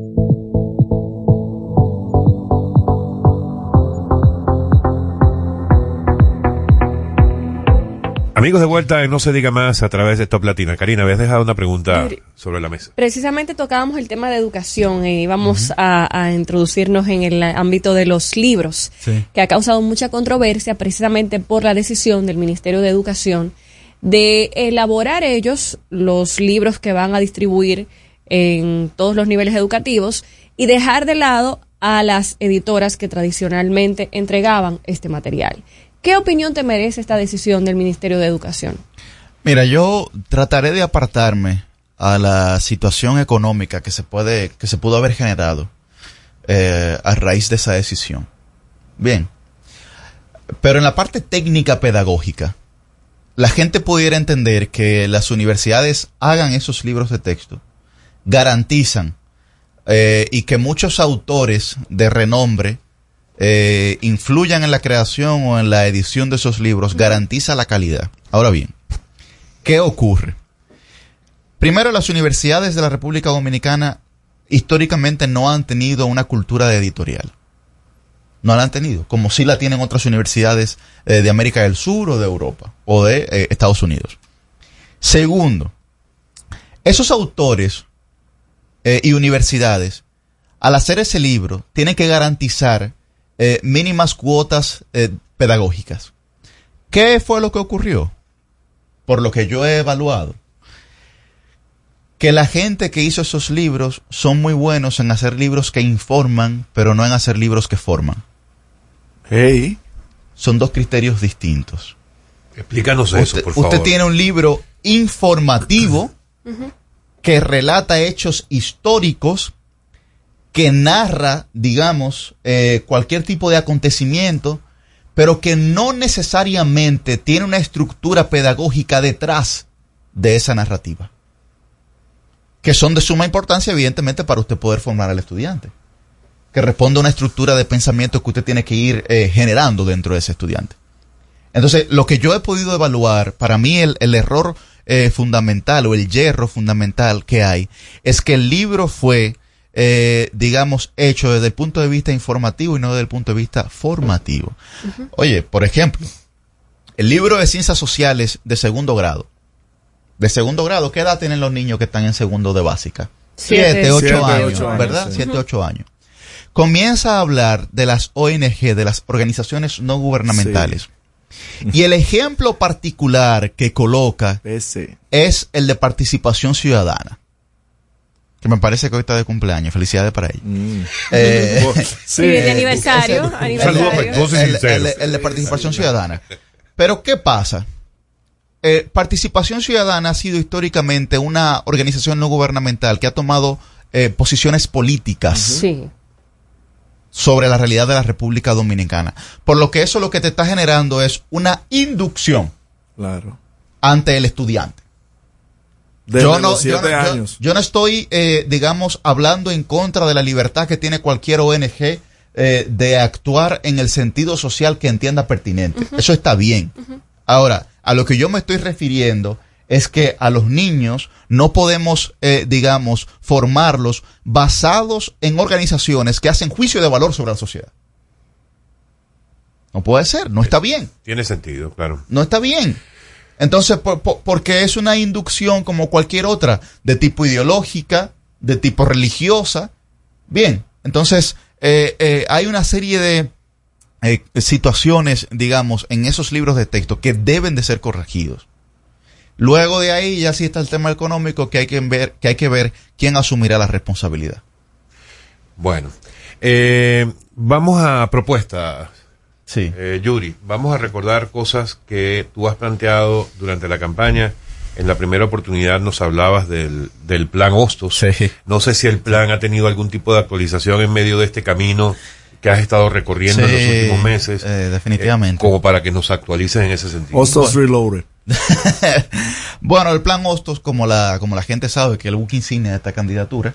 Amigos de vuelta en No se diga más a través de Top Latina. Karina, habías dejado una pregunta sobre la mesa. Precisamente tocábamos el tema de educación y íbamos a, a introducirnos en el ámbito de los libros, Sí. que ha causado mucha controversia precisamente por la decisión del Ministerio de Educación de elaborar ellos los libros que van a distribuir en todos los niveles educativos y dejar de lado a las editoras que tradicionalmente entregaban este material. ¿Qué opinión te merece esta decisión del Ministerio de Educación? Mira, yo trataré de apartarme a la situación económica que se puede, que se pudo haber generado eh, a raíz de esa decisión. Bien. Pero en la parte técnica pedagógica, la gente pudiera entender que las universidades hagan esos libros de texto, garantizan eh, y que muchos autores de renombre eh, influyan en la creación o en la edición de esos libros, garantiza la calidad. Ahora bien, ¿qué ocurre? Primero, las universidades de la República Dominicana históricamente no han tenido una cultura de editorial. No la han tenido, como sí la tienen otras universidades eh, de América del Sur o de Europa o de eh, Estados Unidos. Segundo, esos autores eh, y universidades, al hacer ese libro, tienen que garantizar eh, mínimas cuotas eh, pedagógicas. ¿Qué fue lo que ocurrió? Por lo que yo he evaluado, que la gente que hizo esos libros son muy buenos en hacer libros que informan, pero no en hacer libros que forman. Hey. Son dos criterios distintos. Explícanos eso, por favor. usted tiene un libro informativo que relata hechos históricos, que narra, digamos, eh, cualquier tipo de acontecimiento, pero que no necesariamente tiene una estructura pedagógica detrás de esa narrativa. Que son de suma importancia, evidentemente, para usted poder formar al estudiante. Que responde a una estructura de pensamiento que usted tiene que ir eh, generando dentro de ese estudiante. Entonces, lo que yo he podido evaluar, para mí el, error eh, fundamental o el hierro fundamental que hay es que el libro fue, eh, digamos, hecho desde el punto de vista informativo y no desde el punto de vista formativo. Oye, por ejemplo, el libro de ciencias sociales de segundo grado. De segundo grado, ¿qué edad tienen los niños que están en segundo de básica? Siete. Siete, ocho Siete, años, ocho años, ¿verdad? sí. Siete, ocho años. Comienza a hablar de las ONG, de las organizaciones no gubernamentales. Y el ejemplo particular que coloca Ese. es el de participación ciudadana. Que me parece que hoy está de cumpleaños. Felicidades para ella. Eh, Sí, de eh, aniversario, ese- aniversario. Saludos afectuosos y el, sinceros. el- el de participación ciudadana. Pero ¿qué pasa? Eh, participación ciudadana ha sido históricamente una organización no gubernamental que ha tomado eh, posiciones políticas Sí. sobre la realidad de la República Dominicana. Por lo que eso lo que te está generando es una inducción Claro. ante el estudiante. Desde yo, no, los yo, siete no- yo- años. yo no estoy, eh, digamos, hablando en contra de la libertad que tiene cualquier ONG eh, de actuar en el sentido social que entienda pertinente. Eso está bien. Ahora, a lo que yo me estoy refiriendo es que a los niños no podemos, eh, digamos, formarlos basados en organizaciones que hacen juicio de valor sobre la sociedad. No puede ser, no está bien. Tiene sentido, claro. No está bien. Entonces, por- por- porque es una inducción como cualquier otra, de tipo ideológica, de tipo religiosa. Bien, entonces eh, eh, hay una serie de eh, situaciones, digamos, en esos libros de texto que deben de ser corregidos. Luego de ahí ya sí está el tema económico que hay que ver, que hay que ver quién asumirá la responsabilidad. Bueno, Vamos a propuestas. Sí. Eh, Yuri, vamos a recordar cosas que tú has planteado durante la campaña. En la primera oportunidad nos hablabas del, del plan Hostos. No sé si el plan ha tenido algún tipo de actualización en medio de este camino que has estado recorriendo en los últimos meses. eh, definitivamente. eh, como para que nos actualices en ese sentido. Hostos Reloaded. Bueno, el plan Hostos, como la, como la gente sabe que el buque insignia de esta candidatura,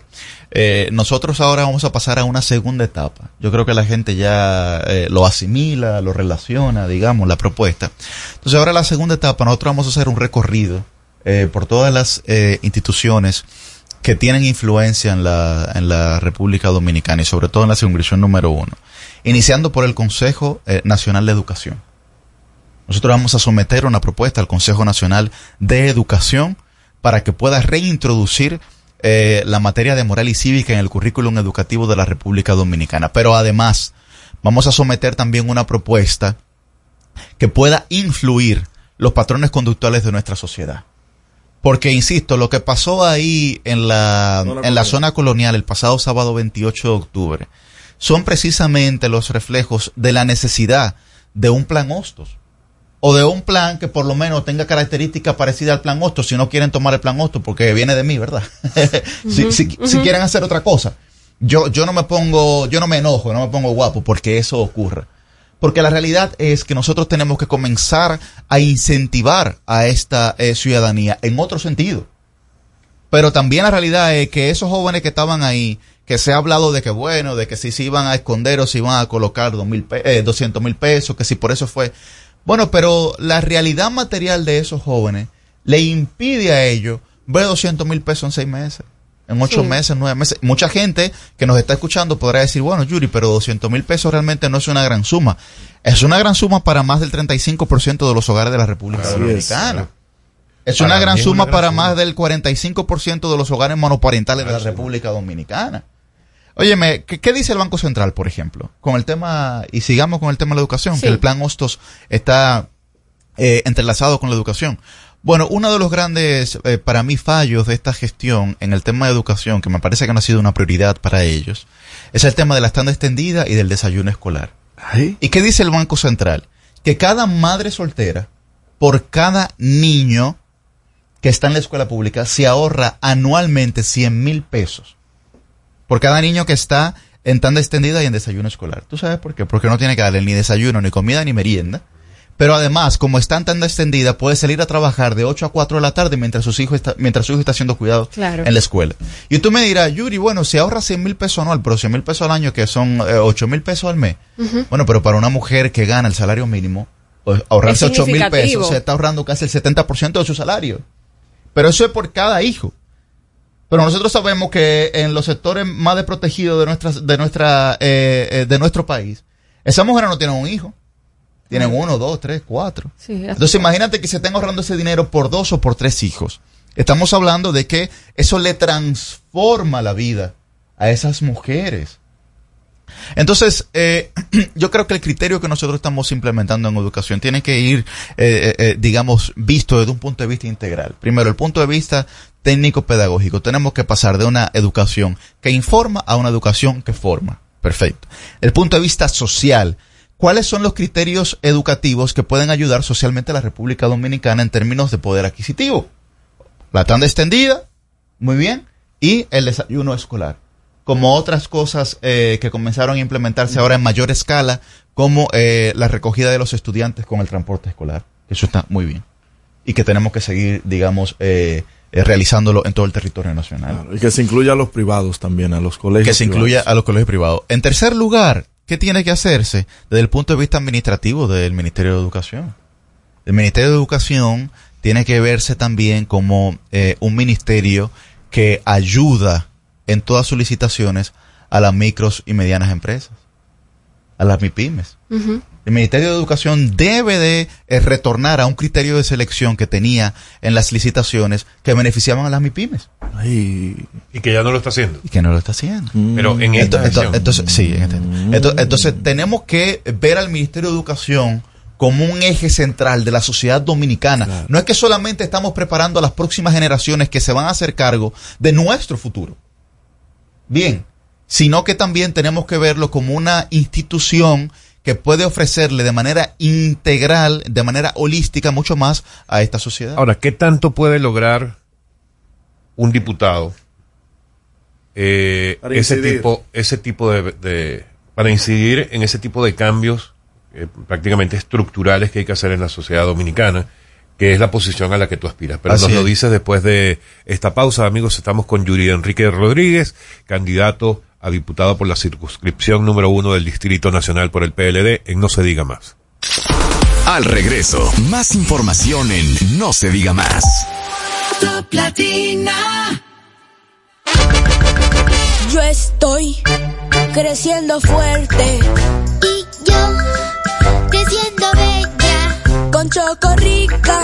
eh, nosotros ahora vamos a pasar a una segunda etapa. Yo creo que la gente ya eh, lo asimila, lo relaciona, digamos, la propuesta. Entonces ahora la segunda etapa, nosotros vamos a hacer un recorrido eh, por todas las eh, instituciones que tienen influencia en la, en la República Dominicana y sobre todo en la circunscripción número uno. Iniciando por el Consejo Nacional de Educación. Nosotros vamos a someter una propuesta al Consejo Nacional de Educación para que pueda reintroducir eh, la materia de moral y cívica en el currículum educativo de la República Dominicana. Pero además, vamos a someter también una propuesta que pueda influir los patrones conductuales de nuestra sociedad. Porque, insisto, lo que pasó ahí en la, en la zona colonial el pasado sábado 28 de octubre son precisamente los reflejos de la necesidad de un plan Hostos o de un plan que por lo menos tenga características parecidas al plan Hostos si no quieren tomar el plan Hostos porque viene de mí, ¿verdad? si, si- si quieren hacer otra cosa. Yo, yo no me pongo, yo no me enojo, no me pongo guapo porque eso ocurra. Porque la realidad es que nosotros tenemos que comenzar a incentivar a esta eh, ciudadanía en otro sentido. Pero también la realidad es que esos jóvenes que estaban ahí, que se ha hablado de que bueno, de que si se iban a esconder o se iban a colocar dos mil pe- eh, 200 mil pesos, que si por eso fue. Bueno, pero la realidad material de esos jóvenes le impide a ellos ver 200 mil pesos en seis meses, en ocho Sí. meses, nueve meses. Mucha gente que nos está escuchando podrá decir, bueno, Yuri, pero 200 mil pesos realmente no es una gran suma. Es una gran suma para más del 35% de los hogares de la República es. Dominicana. Es una gran suma una gran para suma. más del 45% de los hogares monoparentales de la República Dominicana. Óyeme, ¿qué, qué dice el Banco Central, por ejemplo? Con el tema, y sigamos con el tema de la educación, Sí. que el plan Hostos está eh, entrelazado con la educación. Bueno, uno de los grandes, eh, para mí, fallos de esta gestión en el tema de educación, que me parece que no ha sido una prioridad para ellos, es el tema de la estanda extendida y del desayuno escolar. ¿Y qué dice el Banco Central? Que cada madre soltera, por cada niño que está en la escuela pública, se ahorra anualmente 100 mil pesos. Por cada niño que está en tanda extendida y en desayuno escolar. ¿Tú sabes por qué? Porque no tiene que darle ni desayuno, ni comida, ni merienda. Pero además, como está en tanda extendida, puede salir a trabajar de 8 a 4 de la tarde mientras, sus hijos está, mientras su hijo está siendo cuidado Claro. en la escuela. Y tú me dirás, Yuri, bueno, se ahorra 100 mil pesos anual, pero 100 mil pesos al año, que son eh, 8 mil pesos al mes. Bueno, pero para una mujer que gana el salario mínimo, pues, ahorrarse Es 8 mil pesos, se está ahorrando casi el 70% de su salario. Pero eso es por cada hijo. Pero nosotros sabemos que en los sectores más desprotegidos de nuestra, de nuestra, eh, eh, de nuestro país, esas mujeres no tienen un hijo. Tienen uno, dos, tres, cuatro. Sí, Entonces imagínate que se estén ahorrando ese dinero por dos o por tres hijos. Estamos hablando de que eso le transforma la vida a esas mujeres. Entonces, eh, yo creo que el criterio que nosotros estamos implementando en educación tiene que ir, eh, eh, eh, digamos, visto desde un punto de vista integral. Primero, el punto de vista técnico-pedagógico. Tenemos que pasar de una educación que informa a una educación que forma. Perfecto. El punto de vista social. ¿Cuáles son los criterios educativos que pueden ayudar socialmente a la República Dominicana en términos de poder adquisitivo? La tanda extendida, muy bien, y el desayuno escolar. Como otras cosas eh, que comenzaron a implementarse ahora en mayor escala, como eh, la recogida de los estudiantes con el transporte escolar. Eso está muy bien. Y que tenemos que seguir, digamos, eh, eh, realizándolo en todo el territorio nacional. Y que se incluya a los privados también, a los colegios. Que se incluya a los colegios privados. En tercer lugar, ¿qué tiene que hacerse desde el punto de vista administrativo del Ministerio de Educación? El Ministerio de Educación tiene que verse también como eh, un ministerio que ayuda en todas sus licitaciones a las micros y medianas empresas, a las MIPIMES. El Ministerio de Educación debe de eh, retornar a un criterio de selección que tenía en las licitaciones que beneficiaban a las MIPIMES. Y que ya no lo está haciendo. Y que no lo está haciendo. Pero en esta entonces, sí, en este- ento- entonces tenemos que ver al Ministerio de Educación como un eje central de la sociedad dominicana. No es que solamente estamos preparando a las próximas generaciones que se van a hacer cargo de nuestro futuro. Bien, sino que también tenemos que verlo como una institución que puede ofrecerle de manera integral, de manera holística, mucho más a esta sociedad. Ahora, ¿qué tanto puede lograr un diputado eh, Para ese incidir. tipo, ese tipo de, de- para incidir en ese tipo de cambios eh, prácticamente estructurales que hay que hacer en la sociedad dominicana, que es la posición a la que tú aspiras. Pero Así nos lo es. dices después de esta pausa, amigos. Estamos con Yuri Enrique Rodríguez, candidato a diputado por la circunscripción número uno del Distrito Nacional por el PLD en No se diga más. Al regreso, más información en No se diga más. Top Latina. Yo estoy creciendo fuerte. Y yo, Chocorrica,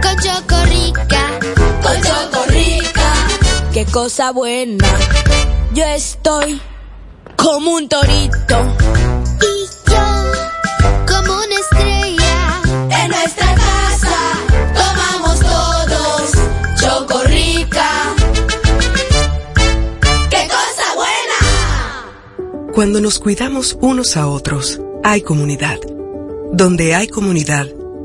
con chocorrica, con Chocorrica. Qué cosa buena. Yo estoy como un torito. y yo, como una estrella, En nuestra casa tomamos todos Chocorrica. ¡Qué cosa buena! Cuando nos cuidamos unos a otros, hay comunidad. Donde hay comunidad,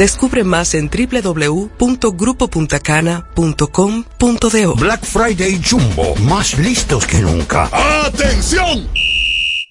Descubre más en www.grupopuntacana.com.do. Black Friday Jumbo, más listos que nunca. ¡Atención!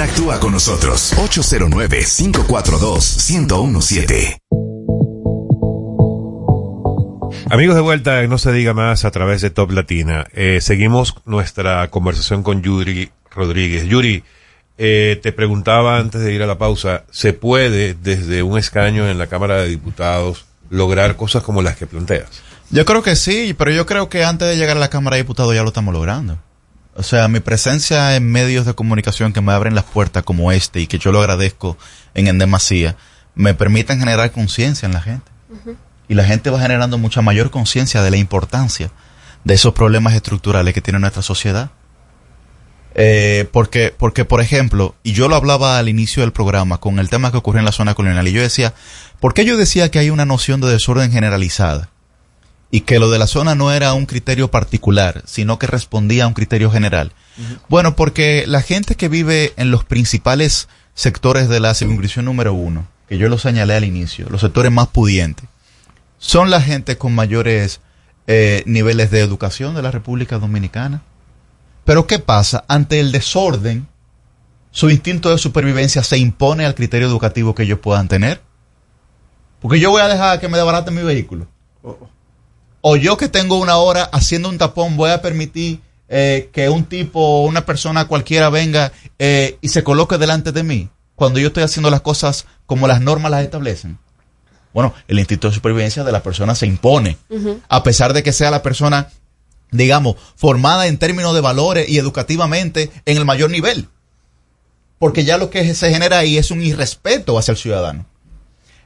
Interactúa con nosotros 809-542-1017. Amigos de vuelta, en no se diga más a través de Top Latina. Eh, seguimos nuestra conversación con Yuri Rodríguez. Yuri, eh, te preguntaba antes de ir a la pausa, ¿se puede desde un escaño en la Cámara de Diputados lograr cosas como las que planteas? Yo creo que sí, pero yo creo que antes de llegar a la Cámara de Diputados ya lo estamos logrando. O sea, mi presencia en medios de comunicación que me abren las puertas como este y que yo lo agradezco en Endemasía, me permiten generar conciencia en la gente. Y la gente va generando mucha mayor conciencia de la importancia de esos problemas estructurales que tiene nuestra sociedad. Eh, porque, porque, por ejemplo, y yo lo hablaba al inicio del programa con el tema que ocurrió en la zona colonial, y yo decía, ¿por qué yo decía que hay una noción de desorden generalizada? Y que lo de la zona no era un criterio particular, sino que respondía a un criterio general. Bueno, porque la gente que vive en los principales sectores de la circunscripción número uno, que yo lo señalé al inicio, los sectores más pudientes, son la gente con mayores eh, niveles de educación de la República Dominicana. Pero ¿qué pasa? Ante el desorden, su instinto de supervivencia se impone al criterio educativo que ellos puedan tener. Porque yo voy a dejar que me desbaraten mi vehículo. O yo que tengo una hora haciendo un tapón, voy a permitir eh, que un tipo o una persona cualquiera venga eh, y se coloque delante de mí cuando yo estoy haciendo las cosas como las normas las establecen. Bueno, el instinto de supervivencia de la persona se impone, a pesar de que sea la persona, digamos, formada en términos de valores y educativamente en el mayor nivel. Porque ya lo que se genera ahí es un irrespeto hacia el ciudadano.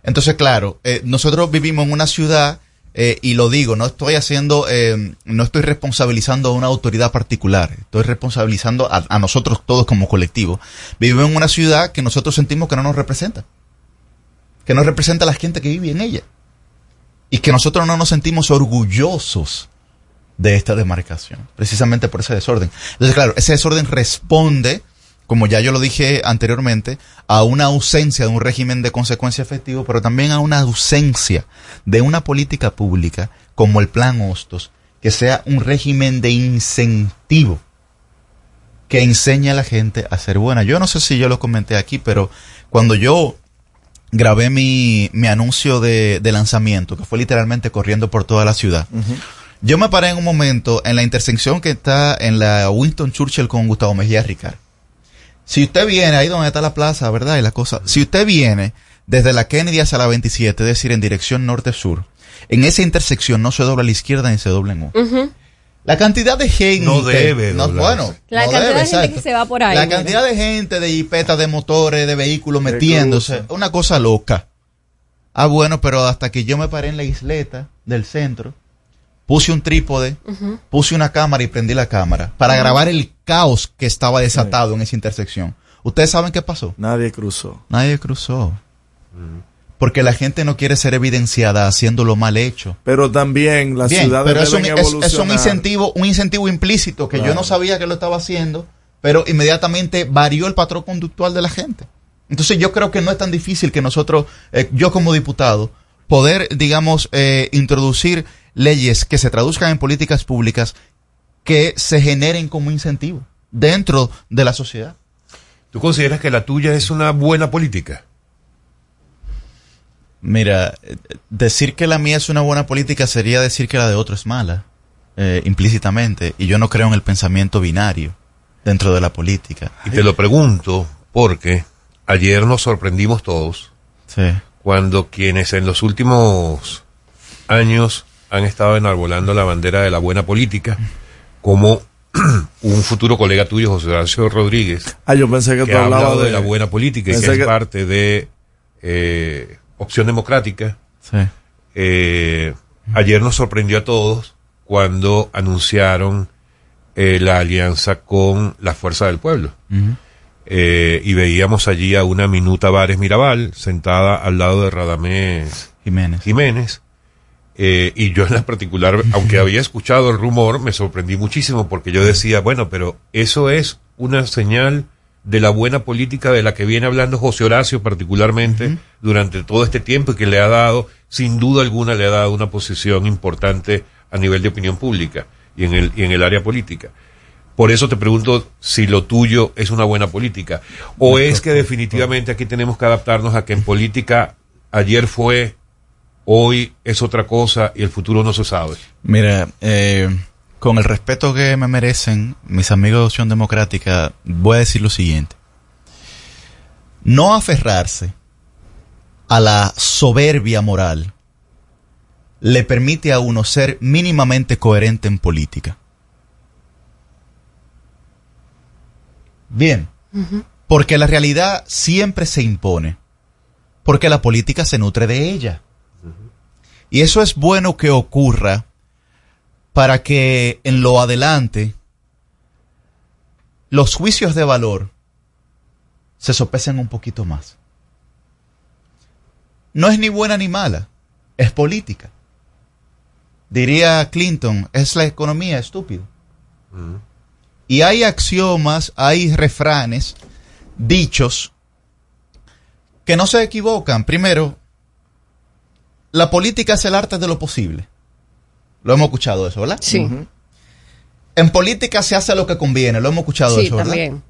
Entonces, claro, eh, nosotros vivimos en una ciudad, eh, y lo digo, no estoy haciendo, eh, no estoy responsabilizando a una autoridad particular, estoy responsabilizando a, nosotros todos como colectivo. Vivimos en una ciudad que nosotros sentimos que no nos representa, que no representa a la gente que vive en ella, y que nosotros no nos sentimos orgullosos de esta demarcación, precisamente por ese desorden. Entonces, claro, ese desorden responde, como ya yo lo dije anteriormente, a una ausencia de un régimen de consecuencia efectivo, pero también a una ausencia de una política pública como el Plan Hostos, que sea un régimen de incentivo que enseñe a la gente a ser buena. Yo no sé si yo lo comenté aquí, pero cuando yo grabé mi, mi anuncio de, de lanzamiento, que fue literalmente corriendo por toda la ciudad, yo me paré en un momento en la intersección que está en la Winston Churchill con Gustavo Mejía Ricard. Si usted viene ahí donde está la plaza, ¿verdad? Y la cosa, si usted viene desde la Kennedy hacia la 27, es decir, en dirección norte-sur, en esa intersección no se dobla a la izquierda ni se dobla en U. Ujú. La cantidad de gente. No debe no, bueno, La no cantidad debe, de gente exacto. que se va por ahí. La mira. cantidad de gente, de jipetas, de motores, de vehículos metiéndose. Una cosa loca. Ah, bueno, pero hasta que yo me paré en la isleta del centro, puse un trípode, puse una cámara y prendí la cámara para grabar el caos que estaba desatado en esa intersección. ¿Ustedes saben qué pasó? Nadie cruzó. Nadie cruzó. Porque la gente no quiere ser evidenciada haciendo lo mal hecho. Pero también las Bien, ciudades pero es un, es- es un incentivo, un incentivo implícito que yo no sabía que lo estaba haciendo, pero inmediatamente varió el patrón conductual de la gente. Entonces yo creo que no es tan difícil que nosotros, eh, yo como diputado, poder, digamos, eh, introducir leyes que se traduzcan en políticas públicas que se generen como incentivo dentro de la sociedad. ¿Tú consideras que la tuya es una buena política? Mira, decir que la mía es una buena política sería decir que la de otro es mala, eh, implícitamente. Y yo no creo en el pensamiento binario dentro de la política. Y te lo pregunto porque ayer nos sorprendimos todos Sí. cuando quienes en los últimos años han estado enarbolando la bandera de la buena política, como un futuro colega tuyo, José Horacio Rodríguez, Ah, yo pensé que, que tú ha hablabas hablado de, de la buena política y que es que- parte de eh, Opción Democrática. Sí. Eh, ayer nos sorprendió a todos cuando anunciaron eh, la alianza con la Fuerza del Pueblo. Eh, y veíamos allí a una Minuta Vares Mirabal sentada al lado de Radamés Jiménez. Jiménez. Eh, y yo en la particular, aunque había escuchado el rumor, me sorprendí muchísimo porque yo decía, bueno, pero eso es una señal de la buena política de la que viene hablando José Horacio particularmente durante todo este tiempo y que le ha dado, sin duda alguna, le ha dado una posición importante a nivel de opinión pública y en el, y en el área política. Por eso te pregunto si lo tuyo es una buena política. O es que definitivamente aquí tenemos que adaptarnos a que en política ayer fue, hoy es otra cosa y el futuro no se sabe. Mira, eh, con el respeto que me merecen mis amigos de Opción Democrática, voy a decir lo siguiente. No aferrarse a la soberbia moral le permite a uno ser mínimamente coherente en política. Bien, porque la realidad siempre se impone, porque la política se nutre de ella. Y eso es bueno que ocurra para que en lo adelante los juicios de valor se sopesen un poquito más. No es ni buena ni mala, es política. Diría Clinton, es la economía estúpido. Y hay axiomas, hay refranes, dichos, que no se equivocan. Primero, la política es el arte de lo posible. Lo hemos escuchado eso, ¿verdad? Sí. En política se hace lo que conviene, lo hemos escuchado Sí, eso, ¿verdad? también.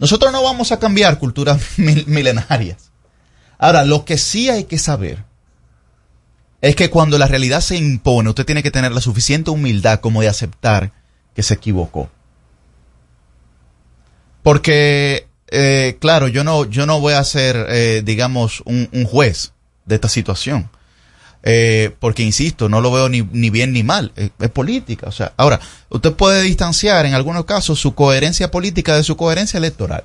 Nosotros no vamos a cambiar culturas mil- milenarias. Ahora, lo que sí hay que saber es que cuando la realidad se impone, usted tiene que tener la suficiente humildad como de aceptar que se equivocó. Porque, eh, claro, yo no, yo no voy a ser, eh, digamos, un, un juez de esta situación. Eh, porque, insisto, no lo veo ni, ni bien ni mal. Es, es política. O sea, ahora, usted puede distanciar en algunos casos su coherencia política de su coherencia electoral.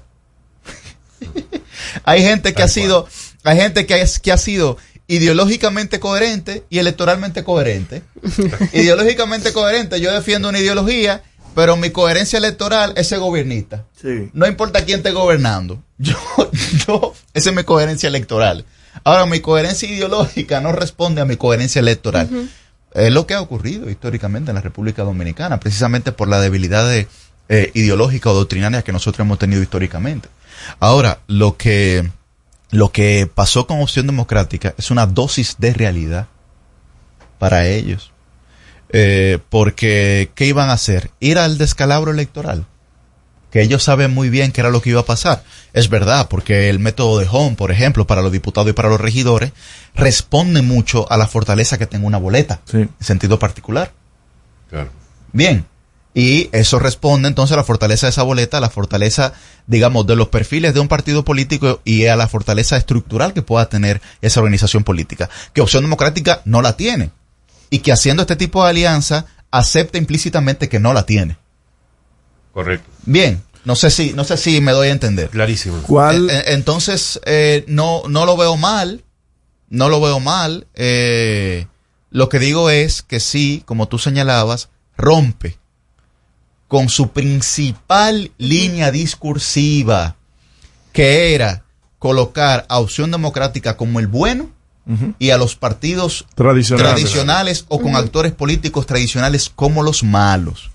hay gente que ha sido, hay gente que, es, que ha sido ideológicamente coherente y electoralmente coherente. ideológicamente coherente, yo defiendo una ideología, pero mi coherencia electoral es ser gobernista. Sí. No importa quién esté gobernando. Yo, yo, esa es mi coherencia electoral. Ahora, mi coherencia ideológica no responde a mi coherencia electoral. Es lo que ha ocurrido históricamente en la República Dominicana, precisamente por la debilidad de, eh, ideológica o doctrinaria que nosotros hemos tenido históricamente. Ahora, lo que, lo que pasó con Opción Democrática es una dosis de realidad para ellos. Eh, porque, ¿qué iban a hacer? Ir al descalabro electoral. Que ellos saben muy bien qué era lo que iba a pasar. Es verdad, porque el método de Home, por ejemplo, para los diputados y para los regidores, responde mucho a la fortaleza que tenga una boleta, en sentido particular. Claro. Bien. Y eso responde entonces a la fortaleza de esa boleta, a la fortaleza, digamos, de los perfiles de un partido político y a la fortaleza estructural que pueda tener esa organización política. Que Opción Democrática no la tiene. Y que haciendo este tipo de alianza acepta implícitamente que no la tiene. Correcto. Bien. No sé si, no sé si me doy a entender. Clarísimo. ¿Cuál? Eh, eh, entonces, eh, no, no lo veo mal. No lo veo mal. Eh, lo que digo es que sí, como tú señalabas, rompe con su principal línea discursiva, que era colocar a Opción Democrática como el bueno y a los partidos Tradicionales. tradicionales o con actores políticos tradicionales como los malos.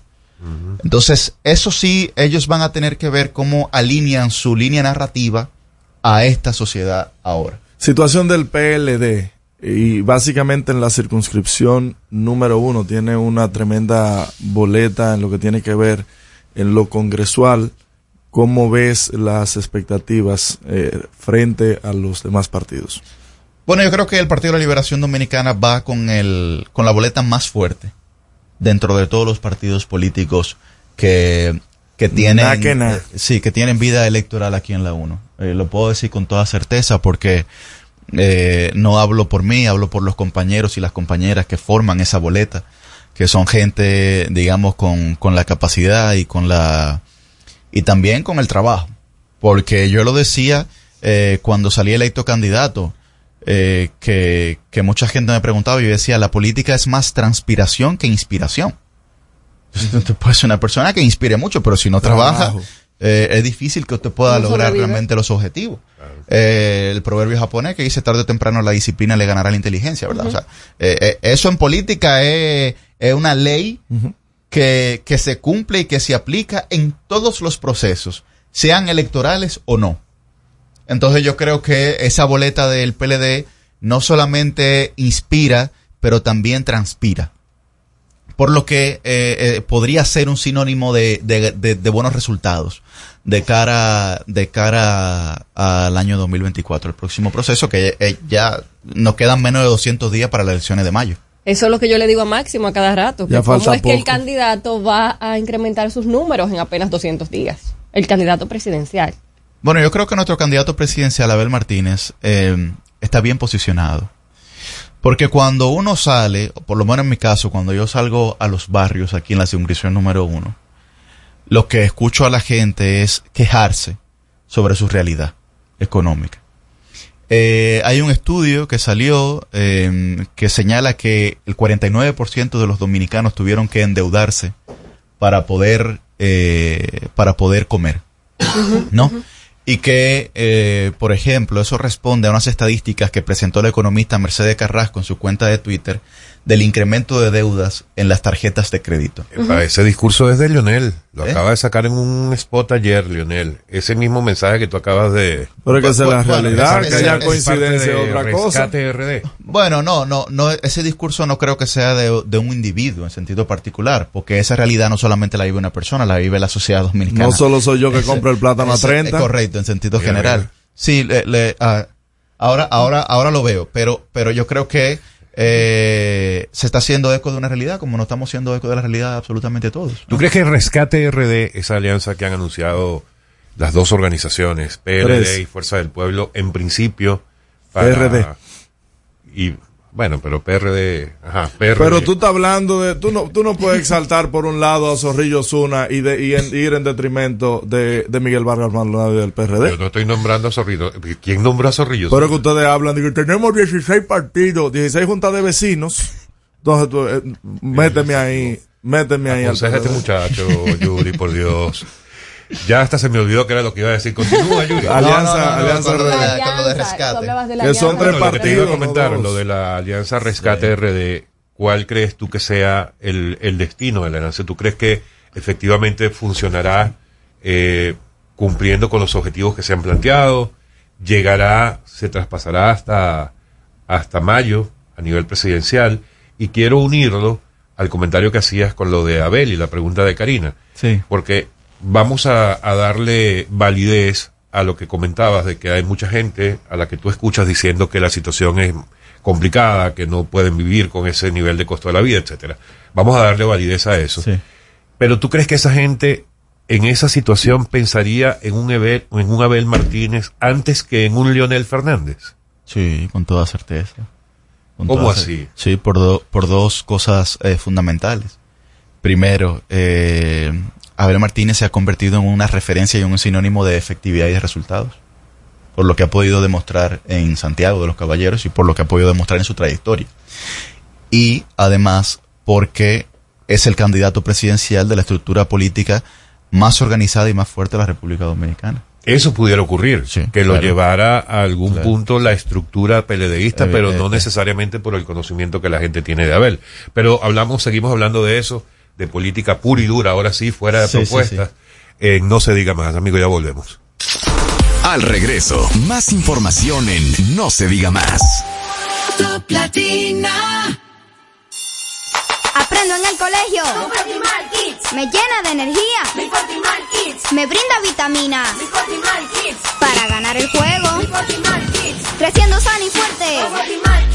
Entonces, eso sí, ellos van a tener que ver cómo alinean su línea narrativa a esta sociedad ahora. Situación del PLD. Y básicamente en la circunscripción número uno tiene una tremenda boleta en lo que tiene que ver en lo congresual. ¿Cómo ves las expectativas eh, frente a los demás partidos? Bueno, yo creo que el Partido de la Liberación Dominicana va con, el, con la boleta más fuerte dentro de todos los partidos políticos que, que tienen Na que na. eh, sí, que tienen vida electoral aquí en la 1. Eh, lo puedo decir con toda certeza porque eh, no hablo por mí, hablo por los compañeros y las compañeras que forman esa boleta, que son gente, digamos, con, con la capacidad y con la y también con el trabajo. Porque yo lo decía eh, cuando salí electo candidato, eh, que, que mucha gente me preguntaba y yo decía, la política es más transpiración que inspiración. Entonces, Usted puede ser una persona que inspire mucho, pero si no trabaja, eh, es difícil que usted pueda lograr sobrevive. realmente los objetivos. Eh, el proverbio japonés que dice tarde o temprano la disciplina le ganará la inteligencia, ¿verdad? O sea, eh, eh, eso en política es, es una ley que, que se cumple y que se aplica en todos los procesos, sean electorales o no. Entonces yo creo que esa boleta del PLD no solamente inspira, pero también transpira. Por lo que eh, eh, podría ser un sinónimo de, de- de- de buenos resultados de cara, de cara al año 2024, el próximo proceso, que eh, ya nos quedan menos de 200 días para las elecciones de mayo. Eso es lo que yo le digo a Máximo a cada rato. Ya ¿Cómo es que el candidato va a incrementar sus números en apenas 200 días? El candidato presidencial. Bueno, yo creo que nuestro candidato presidencial, Abel Martínez, eh, está bien posicionado. Porque cuando uno sale, o por lo menos en mi caso, cuando yo salgo a los barrios aquí en la circunscripción número uno, lo que escucho a la gente es quejarse sobre su realidad económica. Eh, hay un estudio que salió eh, que señala que el 49% de los dominicanos tuvieron que endeudarse para poder eh, para poder comer, ¿no? Y que, eh, por ejemplo, eso responde a unas estadísticas que presentó la economista Mercedes Carrasco en su cuenta de Twitter del incremento de deudas en las tarjetas de crédito. Epa, Ese discurso es de Lionel. Lo ¿Eh? acaba de sacar en un spot ayer, Lionel. Ese mismo mensaje que tú acabas de... Pero que es la realidad, que haya coincidencia de otra cosa. RD. Bueno, no, no, no, ese discurso no creo que sea de, de un individuo en sentido particular, porque esa realidad no solamente la vive una persona, la vive la sociedad dominicana. No solo soy yo que Ese- compro el plátano a ese- 30. es correcto, en sentido Mira, general. mira. Sí, le- le- ah, ahora, ahora, ahora lo veo, pero, pero yo creo que eh, se está haciendo eco de una realidad, como no estamos haciendo eco de la realidad absolutamente todos. ¿Tú crees que Rescate RD, esa alianza que han anunciado las dos organizaciones, PLD Tres. y Fuerza del Pueblo, en principio para... PRD. Y, bueno, pero PRD... Ajá, PRD. Pero tú estás hablando de. Tú no, tú no puedes exaltar por un lado a Zorrillo Zuna y, de, y en- ir en detrimento de, de Miguel Vargas Maldonado y del PRD. Yo no estoy nombrando a Zorrillo. ¿Quién nombró a Zorrillo? Pero que ustedes hablan de que tenemos 16 partidos, 16 juntas de vecinos. Entonces, tú, eh, méteme ahí, méteme ahí Aconseja a este muchacho, Yuri, por Dios. Ya hasta se me olvidó que era lo que iba a decir. Continúa, Yuri. Alianza, Alianza con lo de- RD. con lo de rescate. Que son tres Bueno, lo que te iba a partidos. comentar, lo de la Alianza Rescate RD, ¿cuál crees tú que sea el, el destino de la alianza? ¿Tú crees que efectivamente funcionará eh, cumpliendo con los objetivos que se han planteado? ¿Llegará, se traspasará hasta, hasta mayo a nivel presidencial? Y quiero unirlo al comentario que hacías con lo de Abel y la pregunta de Karina. Sí. Porque vamos a, a darle validez a lo que comentabas de que hay mucha gente a la que tú escuchas diciendo que la situación es complicada, que no pueden vivir con ese nivel de costo de la vida, etcétera. Vamos a darle validez a eso. Pero tú crees que esa gente en esa situación pensaría en un Abel, en un Abel Martínez antes que en un Lionel Fernández? Sí, con toda certeza. Con ¿Cómo toda así? Sí, por, do- por dos cosas eh, fundamentales. Primero, eh, Abel Martínez se ha convertido en una referencia y un sinónimo de efectividad y de resultados. Por lo que ha podido demostrar en Santiago de los Caballeros y por lo que ha podido demostrar en su trayectoria. Y además, porque es el candidato presidencial de la estructura política más organizada y más fuerte de la República Dominicana. Eso pudiera ocurrir, que lo llevara a algún Claro. punto la estructura PLDista, Eh, pero eh, no eh. necesariamente por el conocimiento que la gente tiene de Abel. Pero hablamos, seguimos hablando de eso, de política pura y dura, ahora sí, fuera de Sí, sí, propuestas. Eh, no se diga más, amigo, ya volvemos. Al regreso, más información en No se diga más. Top Latina. Aprendo en el colegio. Me llena de energía. Me brinda vitaminas. Para ganar el juego. Creciendo sano y fuerte.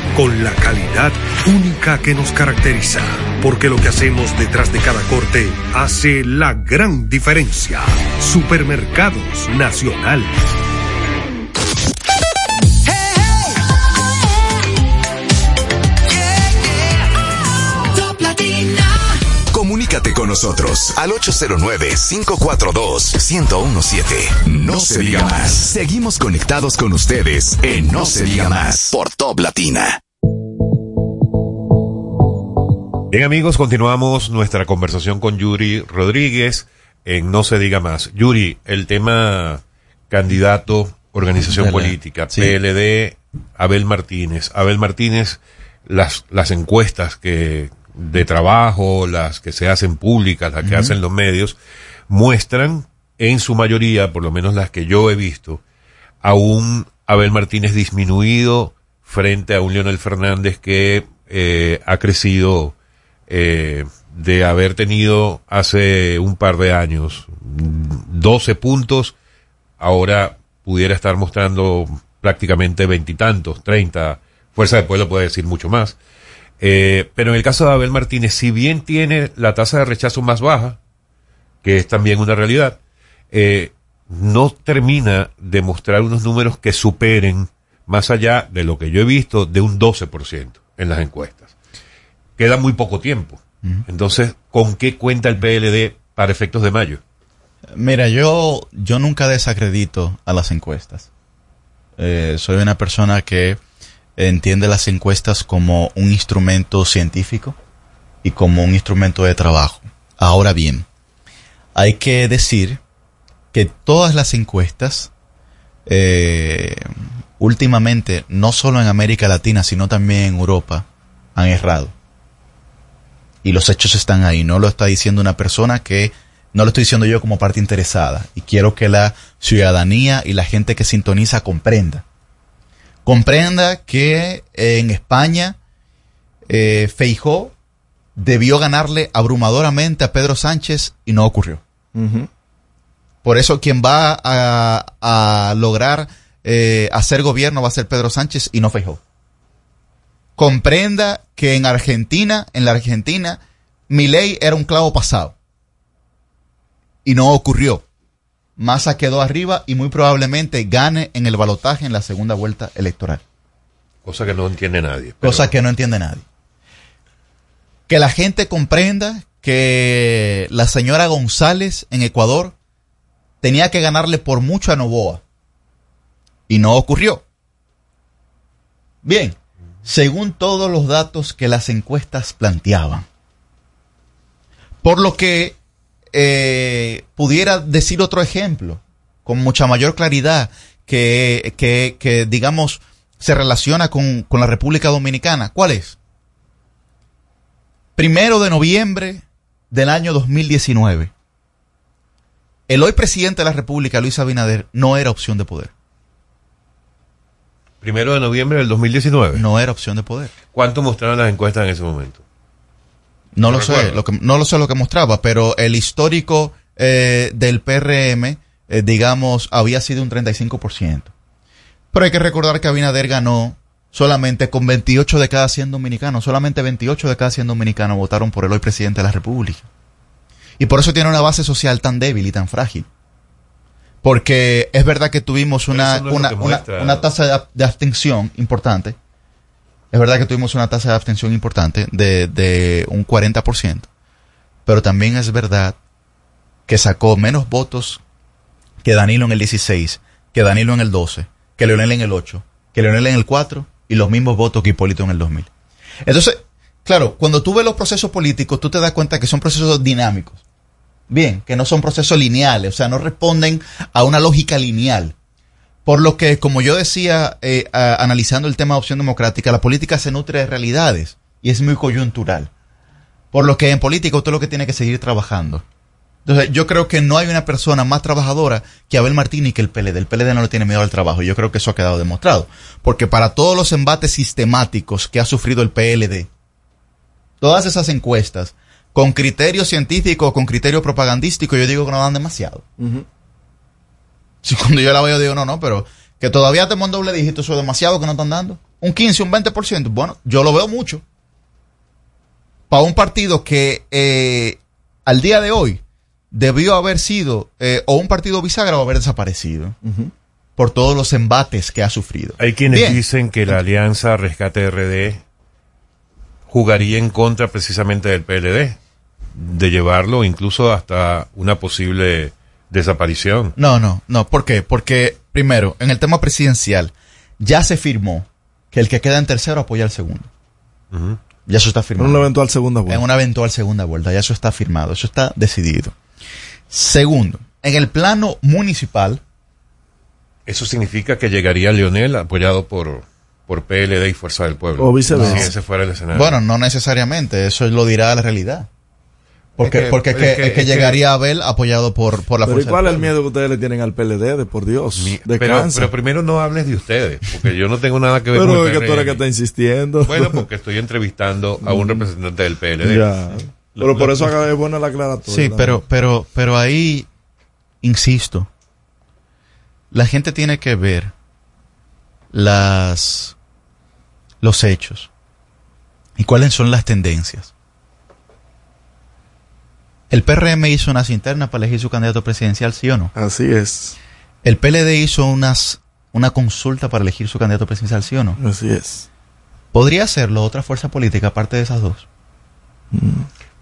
con la calidad única que nos caracteriza. Porque lo que hacemos detrás de cada corte hace la gran diferencia. Supermercados Nacional. Comunícate con nosotros al 809-542-1017. No se diga más. Seguimos conectados con ustedes en No se diga más por Top Latina. Bien amigos, continuamos nuestra conversación con Yuri Rodríguez en No se diga más. Yuri, el tema candidato, organización política, sí. PLD, Abel Martínez. Abel Martínez, las, las encuestas que de trabajo, las que se hacen públicas, las que hacen los medios, muestran en su mayoría, por lo menos las que yo he visto, a un Abel Martínez disminuido frente a un Leonel Fernández que eh, ha crecido eh, de haber tenido hace un par de años mm, 12 puntos, ahora pudiera estar mostrando prácticamente veintitantos, 30. Fuerza del Pueblo puede decir mucho más. Eh, pero en el caso de Abel Martínez, si bien tiene la tasa de rechazo más baja, que es también una realidad, eh, no termina de mostrar unos números que superen, más allá de lo que yo he visto, de un 12% en las encuestas. Queda muy poco tiempo. Entonces, ¿con qué cuenta el PLD para efectos de mayo? Mira, yo, yo nunca desacredito a las encuestas. Eh, soy una persona que entiende las encuestas como un instrumento científico y como un instrumento de trabajo. Ahora bien, hay que decir que todas las encuestas, eh, últimamente, no solo en América Latina, sino también en Europa, han errado. Y los hechos están ahí. No lo está diciendo una persona que no lo estoy diciendo yo como parte interesada. Y quiero que la ciudadanía y la gente que sintoniza comprenda. Comprenda que eh, en España eh, Feijó debió ganarle abrumadoramente a Pedro Sánchez y no ocurrió. Por eso quien va a, a lograr eh, hacer gobierno va a ser Pedro Sánchez y no Feijóo. Comprenda que en Argentina, en la Argentina, mi ley era un clavo pasado. Y no ocurrió. Massa quedó arriba y muy probablemente gane en el balotaje en la segunda vuelta electoral. Cosa que no entiende nadie. Cosa que no entiende nadie. Que la gente comprenda que la señora González en Ecuador tenía que ganarle por mucho a Novoa. Y no ocurrió. Bien, según todos los datos que las encuestas planteaban. Por lo que eh, pudiera decir otro ejemplo, con mucha mayor claridad, que, que, que digamos, se relaciona con, con la República Dominicana. ¿Cuál es? Primero de noviembre del año 2019. El hoy presidente de la República, Luis Abinader, no era opción de poder. Primero de noviembre del 2019. No era opción de poder. ¿Cuánto mostraron las encuestas en ese momento? No, lo sé, lo que, no lo sé lo que mostraba, pero el histórico eh, del PRM, eh, digamos, había sido un 35%. Pero hay que recordar que Abinader ganó solamente con 28 de cada 100 dominicanos, solamente 28 de cada 100 dominicanos votaron por el hoy presidente de la República. Y por eso tiene una base social tan débil y tan frágil. Porque es verdad que tuvimos una, no una, una, tasa de abstención importante. Es verdad que tuvimos una tasa de abstención importante de, de un 40%. Pero también es verdad que sacó menos votos que Danilo en el 16, que Danilo en el 12, que Leonel en el 8, que Leonel en el 4 y los mismos votos que Hipólito en el 2000. Entonces, claro, cuando tú ves los procesos políticos, tú te das cuenta que son procesos dinámicos. Bien, que no son procesos lineales, o sea, no responden a una lógica lineal. Por lo que, como yo decía, eh, analizando el tema de opción democrática, la política se nutre de realidades y es muy coyuntural. Por lo que en política usted lo que tiene que seguir trabajando. Entonces, yo creo que no hay una persona más trabajadora que Abel Martínez que el PLD. El PLD no le tiene miedo al trabajo. Yo creo que eso ha quedado demostrado. Porque para todos los embates sistemáticos que ha sufrido el PLD, todas esas encuestas, con criterio científico, con criterio propagandístico, yo digo que no dan demasiado. Si cuando yo la veo digo, no, no, pero que todavía tenemos un doble dígito, eso es demasiado que no están dando. Un 15, un 20%. Bueno, yo lo veo mucho. Para un partido que eh, al día de hoy debió haber sido eh, o un partido bisagra o haber desaparecido. Por todos los embates que ha sufrido. Hay quienes Bien. dicen que la alianza Rescate RD jugaría en contra precisamente del PLD, de llevarlo incluso hasta una posible desaparición. No, no, no. ¿Por qué? Porque, primero, en el tema presidencial, ya se firmó que el que queda en tercero apoya al segundo. Ya eso está firmado. En una eventual segunda vuelta. En una eventual segunda vuelta. Ya eso está firmado. Eso está decidido. Segundo, en el plano municipal. Eso significa que llegaría Leonel apoyado por, por PLD y Fuerza del Pueblo. O viceversa. Si ese fuera el escenario. Bueno, no necesariamente. Eso lo dirá la realidad. Porque, Es que- porque es que, es que- es que es que- llegaría Abel apoyado por, por la Pero ¿y fuerza. cuál es el miedo que ustedes le tienen al PLD? De por Dios. pero, primero no hables de ustedes, porque yo no tengo nada que ver Pero con es el que tú eres que está insistiendo. Bueno, porque estoy entrevistando a un representante del PLD. Ya. Pero por eso acá es buena la aclaratoria. Sí, pero, pero, pero ahí, insisto, la gente tiene que ver las, los hechos y cuáles son las tendencias. El PRM hizo unas internas para elegir su candidato presidencial, ¿sí o no? Así es. El PLD hizo unas, una consulta para elegir su candidato presidencial, ¿sí o no? Así es. ¿Podría hacerlo otra fuerza política aparte de esas dos?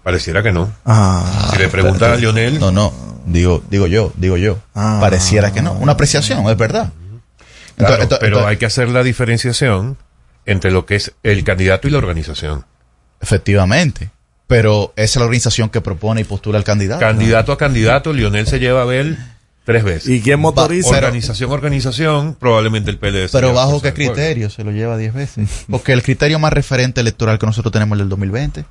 Pareciera que no. Ah, si le preguntas a Lionel. No, no. Digo, digo yo, digo yo. Ah. Pareciera que no. Una apreciación, es verdad. Claro, Entonces- pero hay que hacer la diferenciación entre lo que es el candidato y la organización. Efectivamente. Pero esa es la organización que propone y postula al candidato. Candidato a candidato, Lionel se lleva a ver tres veces. ¿Y quién motoriza? Organización, organización, probablemente el PLD. Pero bajo qué criterio se lo lleva 10 veces. Porque el criterio más referente electoral que nosotros tenemos es el del 2020.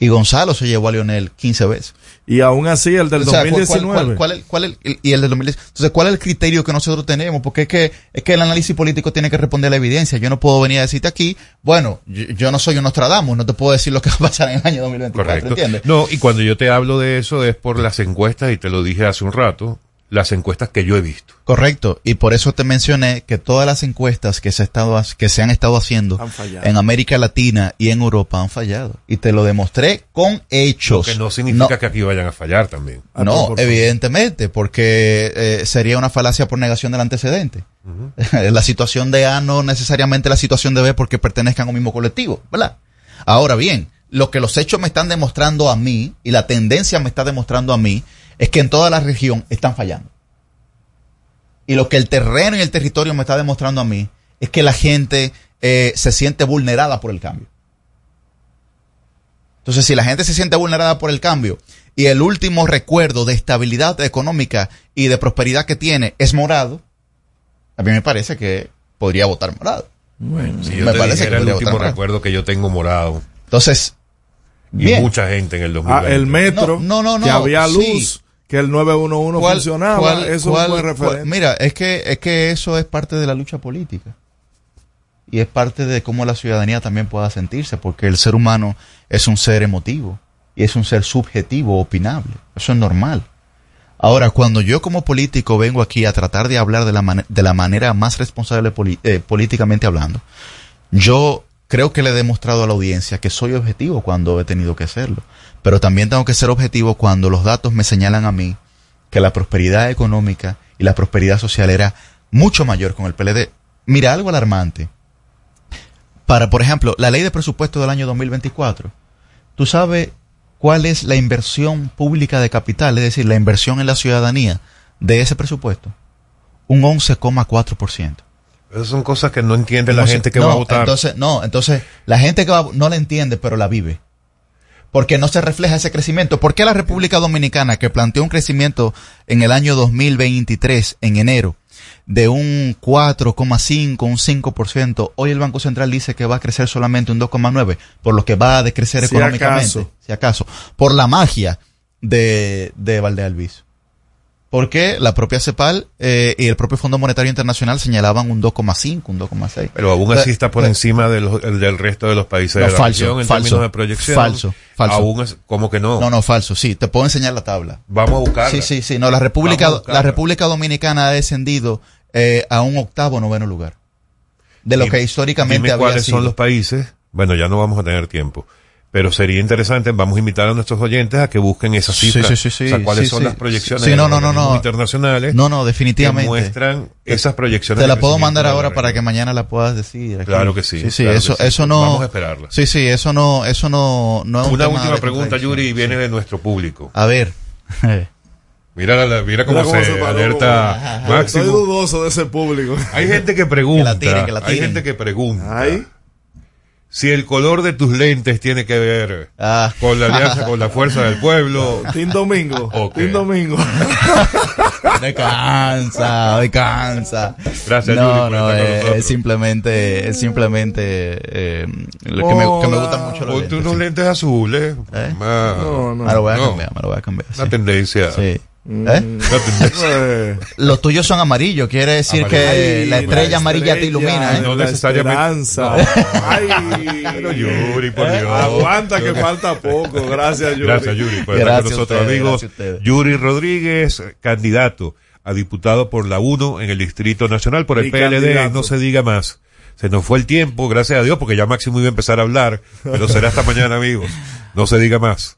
Y Gonzalo se llevó a Lionel 15 veces. Y aún así, el del O sea, ¿cuál- 2019. cuál- cuál- cuál- cuál el- el- y el del 2019. Entonces, ¿cuál es el criterio que nosotros tenemos? Porque es que, es que el análisis político tiene que responder a la evidencia. Yo no puedo venir a decirte aquí, bueno, yo, yo no soy un Nostradamus, no te puedo decir lo que va a pasar en el año 2024, Correcto. ¿entiendes? No, y cuando yo te hablo de eso es por las encuestas, y te lo dije hace un rato, las encuestas que yo he visto. Correcto, y por eso te mencioné que todas las encuestas que se, ha estado, que se han estado haciendo en América Latina y en Europa han fallado. Y te lo demostré con hechos. Lo que no significa que aquí vayan a fallar también. No, evidentemente, porque eh, sería una falacia por negación del antecedente. la situación de A no necesariamente la situación de B porque pertenezcan a un mismo colectivo, ¿verdad? Ahora bien, lo que los hechos me están demostrando a mí y la tendencia me está demostrando a mí es que en toda la región están fallando. Y lo que el terreno y el territorio me está demostrando a mí es que la gente eh, se siente vulnerada por el cambio. Entonces, si la gente se siente vulnerada por el cambio y el último recuerdo de estabilidad económica y de prosperidad que tiene es morado, a mí me parece que podría votar morado. Bueno, si yo me parece que el último recuerdo que yo tengo morado. Entonces, y mucha gente en el 2020. Ah, el metro, no, no, no, que había luz, que el 911 funcionaba, eso fue referente. mira, es que, es que eso es parte de la lucha política. Y es parte de cómo la ciudadanía también pueda sentirse, porque el ser humano es un ser emotivo y es un ser subjetivo, opinable. Eso es normal. Ahora, cuando yo como político vengo aquí a tratar de hablar de la, de la manera más responsable eh, políticamente hablando, yo creo que le he demostrado a la audiencia que soy objetivo cuando he tenido que hacerlo. Pero también tengo que ser objetivo cuando los datos me señalan a mí que la prosperidad económica y la prosperidad social era mucho mayor con el PLD. Mira, algo alarmante. Para, por ejemplo, la ley de presupuesto del año 2024. ¿Tú sabes cuál es la inversión pública de capital, es decir, la inversión en la ciudadanía de ese presupuesto? Un 11,4%. Esas son cosas que no entiende la gente que va a votar. Entonces, no, entonces la gente que va, no la entiende, pero la vive. Porque no se refleja ese crecimiento. ¿Por qué la República Dominicana, que planteó un crecimiento en el año 2023, en enero, de un 4,5, un 5%, hoy el Banco Central dice que va a crecer solamente un 2,9, por lo que va a decrecer económicamente, si acaso, por la magia de, de Valdealviso porque la propia CEPAL eh, y el propio Fondo Monetario Internacional señalaban un 2,5, un 2,6. Pero aún así está por encima del resto de los países de la falso, región en falso, términos de proyección. Falso, falso. Aún es, como que no. No, no, falso, sí. Te puedo enseñar la tabla. Vamos a buscarla. Sí, sí, sí. No, la República, la República Dominicana ha descendido eh, a un octavo noveno lugar. De lo que históricamente dime había cuáles son los países. Bueno, ya no vamos a tener tiempo pero sería interesante, vamos a invitar a nuestros oyentes a que busquen esas cifras. Sí, sí, sí, o sea, cuáles son las proyecciones no, no, no, internacionales. No, no, definitivamente. Que muestran esas proyecciones. Te la puedo mandar ahora para que mañana la puedas decir. Claro que sí. Sí, sí, eso, eso no. Vamos a esperarla. Sí, sí, eso no, eso no, no es Una última pregunta, Yuri, viene de nuestro público. A ver. Mira, la, mira cómo, se, alerta Máximo. Estoy dudoso de ese público. Hay gente que pregunta. Hay gente que pregunta. ¿Ay? Si el color de tus lentes tiene que ver ah. con la alianza con la fuerza del pueblo. Tim Domingo. Okay. Domingo. descansa, descansa. Gracias, no, no, es, simplemente, es simplemente eh, lo que, me, que, me, gusta mucho los lentes. unos lentes azules. ¿Eh? no, no. Me lo voy a cambiar, me lo voy a cambiar. Una tendencia. Sí. ¿Eh? Mm. Los tuyos son amarillos, quiere decir que la estrella amarilla te ilumina. ¿eh? No necesariamente. pero Yuri, por Dios. Aguanta que falta poco. Gracias, Yuri. Gracias, Yuri, por estar con nosotros, amigos. Yuri Rodríguez, candidato a diputado por la 1 en el Distrito Nacional por el PLD. No se diga más. Se nos fue el tiempo, gracias a Dios, porque ya Máximo iba a empezar a hablar, pero será hasta mañana, amigos. No se diga más.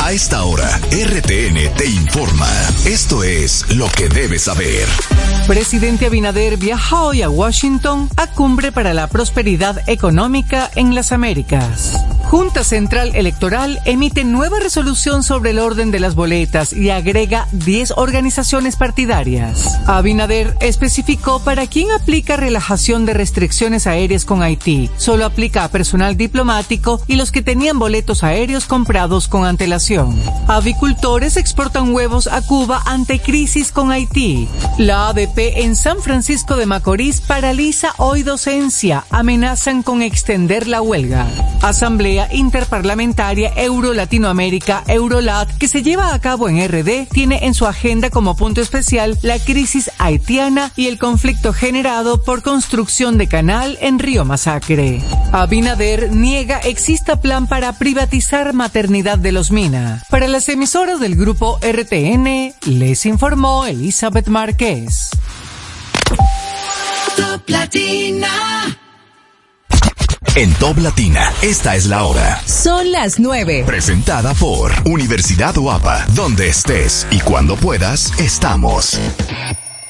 A esta hora, RTN te informa. Esto es lo que debes saber. Presidente Abinader viaja hoy a Washington a cumbre para la prosperidad económica en las Américas. Junta Central Electoral emite nueva resolución sobre el orden de las boletas y agrega 10 organizaciones partidarias. Abinader especificó para quién aplica relajación de restricciones aéreas con Haití. Solo aplica a personal diplomático y los que tenían boletos aéreos comprados con antelación. Avicultores exportan huevos a Cuba ante crisis con Haití. La ADP en San Francisco de Macorís paraliza hoy docencia. Amenazan con extender la huelga. Asamblea Interparlamentaria Euro-Latinoamérica, Eurolat, que se lleva a cabo en RD, tiene en su agenda como punto especial la crisis haitiana y el conflicto generado por construcción de canal en Río Masacre. Abinader niega exista plan para privatizar maternidad de los Para las emisoras del grupo RTN, les informó Elizabeth Márquez. Top Latina. En Top Latina, esta es la hora. Son las 9. Presentada por Universidad Guapa, donde estés y cuando puedas, estamos.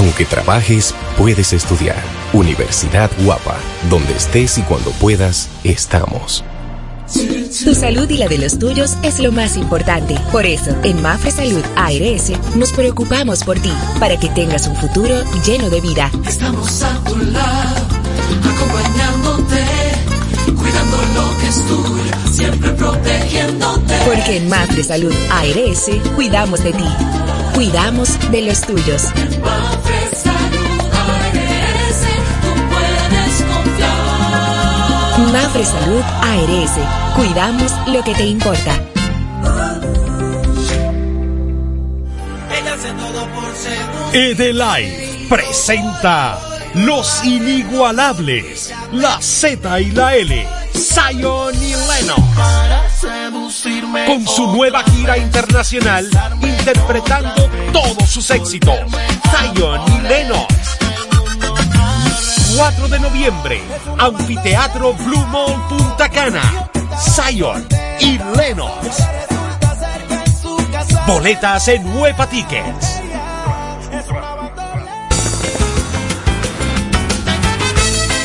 Aunque trabajes, puedes estudiar. Universidad Guapa, donde estés y cuando puedas, estamos. Tu salud y la de los tuyos es lo más importante. Por eso, en Mafre Salud ARS nos preocupamos por ti, para que tengas un futuro lleno de vida. Estamos a tu lado, acompañándote, cuidando lo que es tuyo, siempre protegiéndote. Porque en Mafre Salud ARS cuidamos de ti, cuidamos de los tuyos. Mafre Salud ARS, tú puedes confiar. Mafre Salud ARS, cuidamos lo que te importa. Edelay presenta Los Inigualables, la Z y la L, Zion y Lennox. Con su nueva gira internacional, interpretando todos sus éxitos, Zion y Lennox. 4 de noviembre, Anfiteatro Blue Mall Punta Cana, Zion y Lennox. Boletas en Huepa Tickets.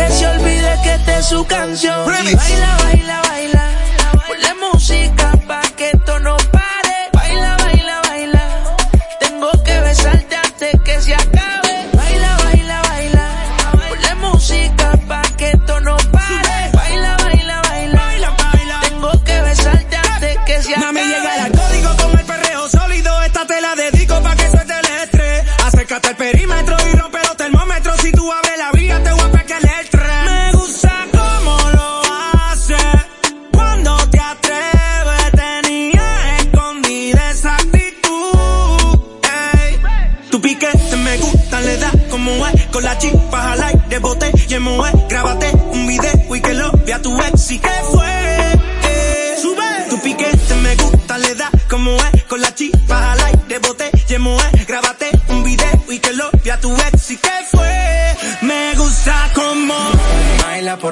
Que se olvide que esta es su canción. Y baila, baila, baila,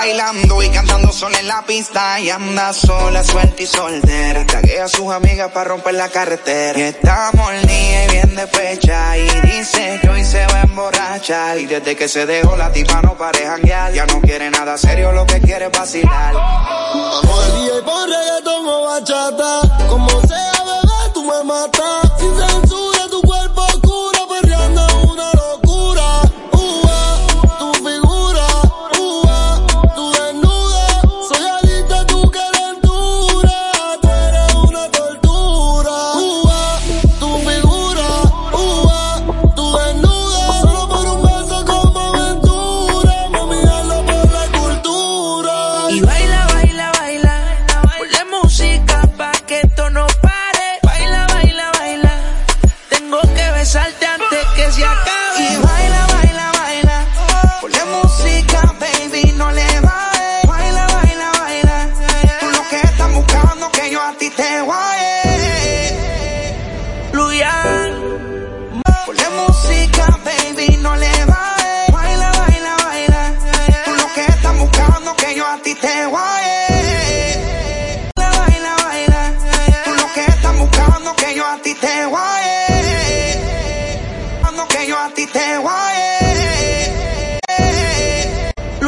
bailando y cantando sola en la pista. Y anda sola, suelta y soltera. Taguea a sus amigas para romper la carretera. Y está mordida y bien despecha. Y dice que hoy se va a emborrachar. Y desde que se dejó la tipa no pare janguear. Ya no quiere nada serio, lo que quiere es vacilar. Vamos al y pon reggaetón o bachata. Como sea, bebé, tú me matas. Sin censura, te guaye. Baila, baila, baila. Tú lo que estás buscando que yo a ti te guaye. Buscando que yo a ti te guaye.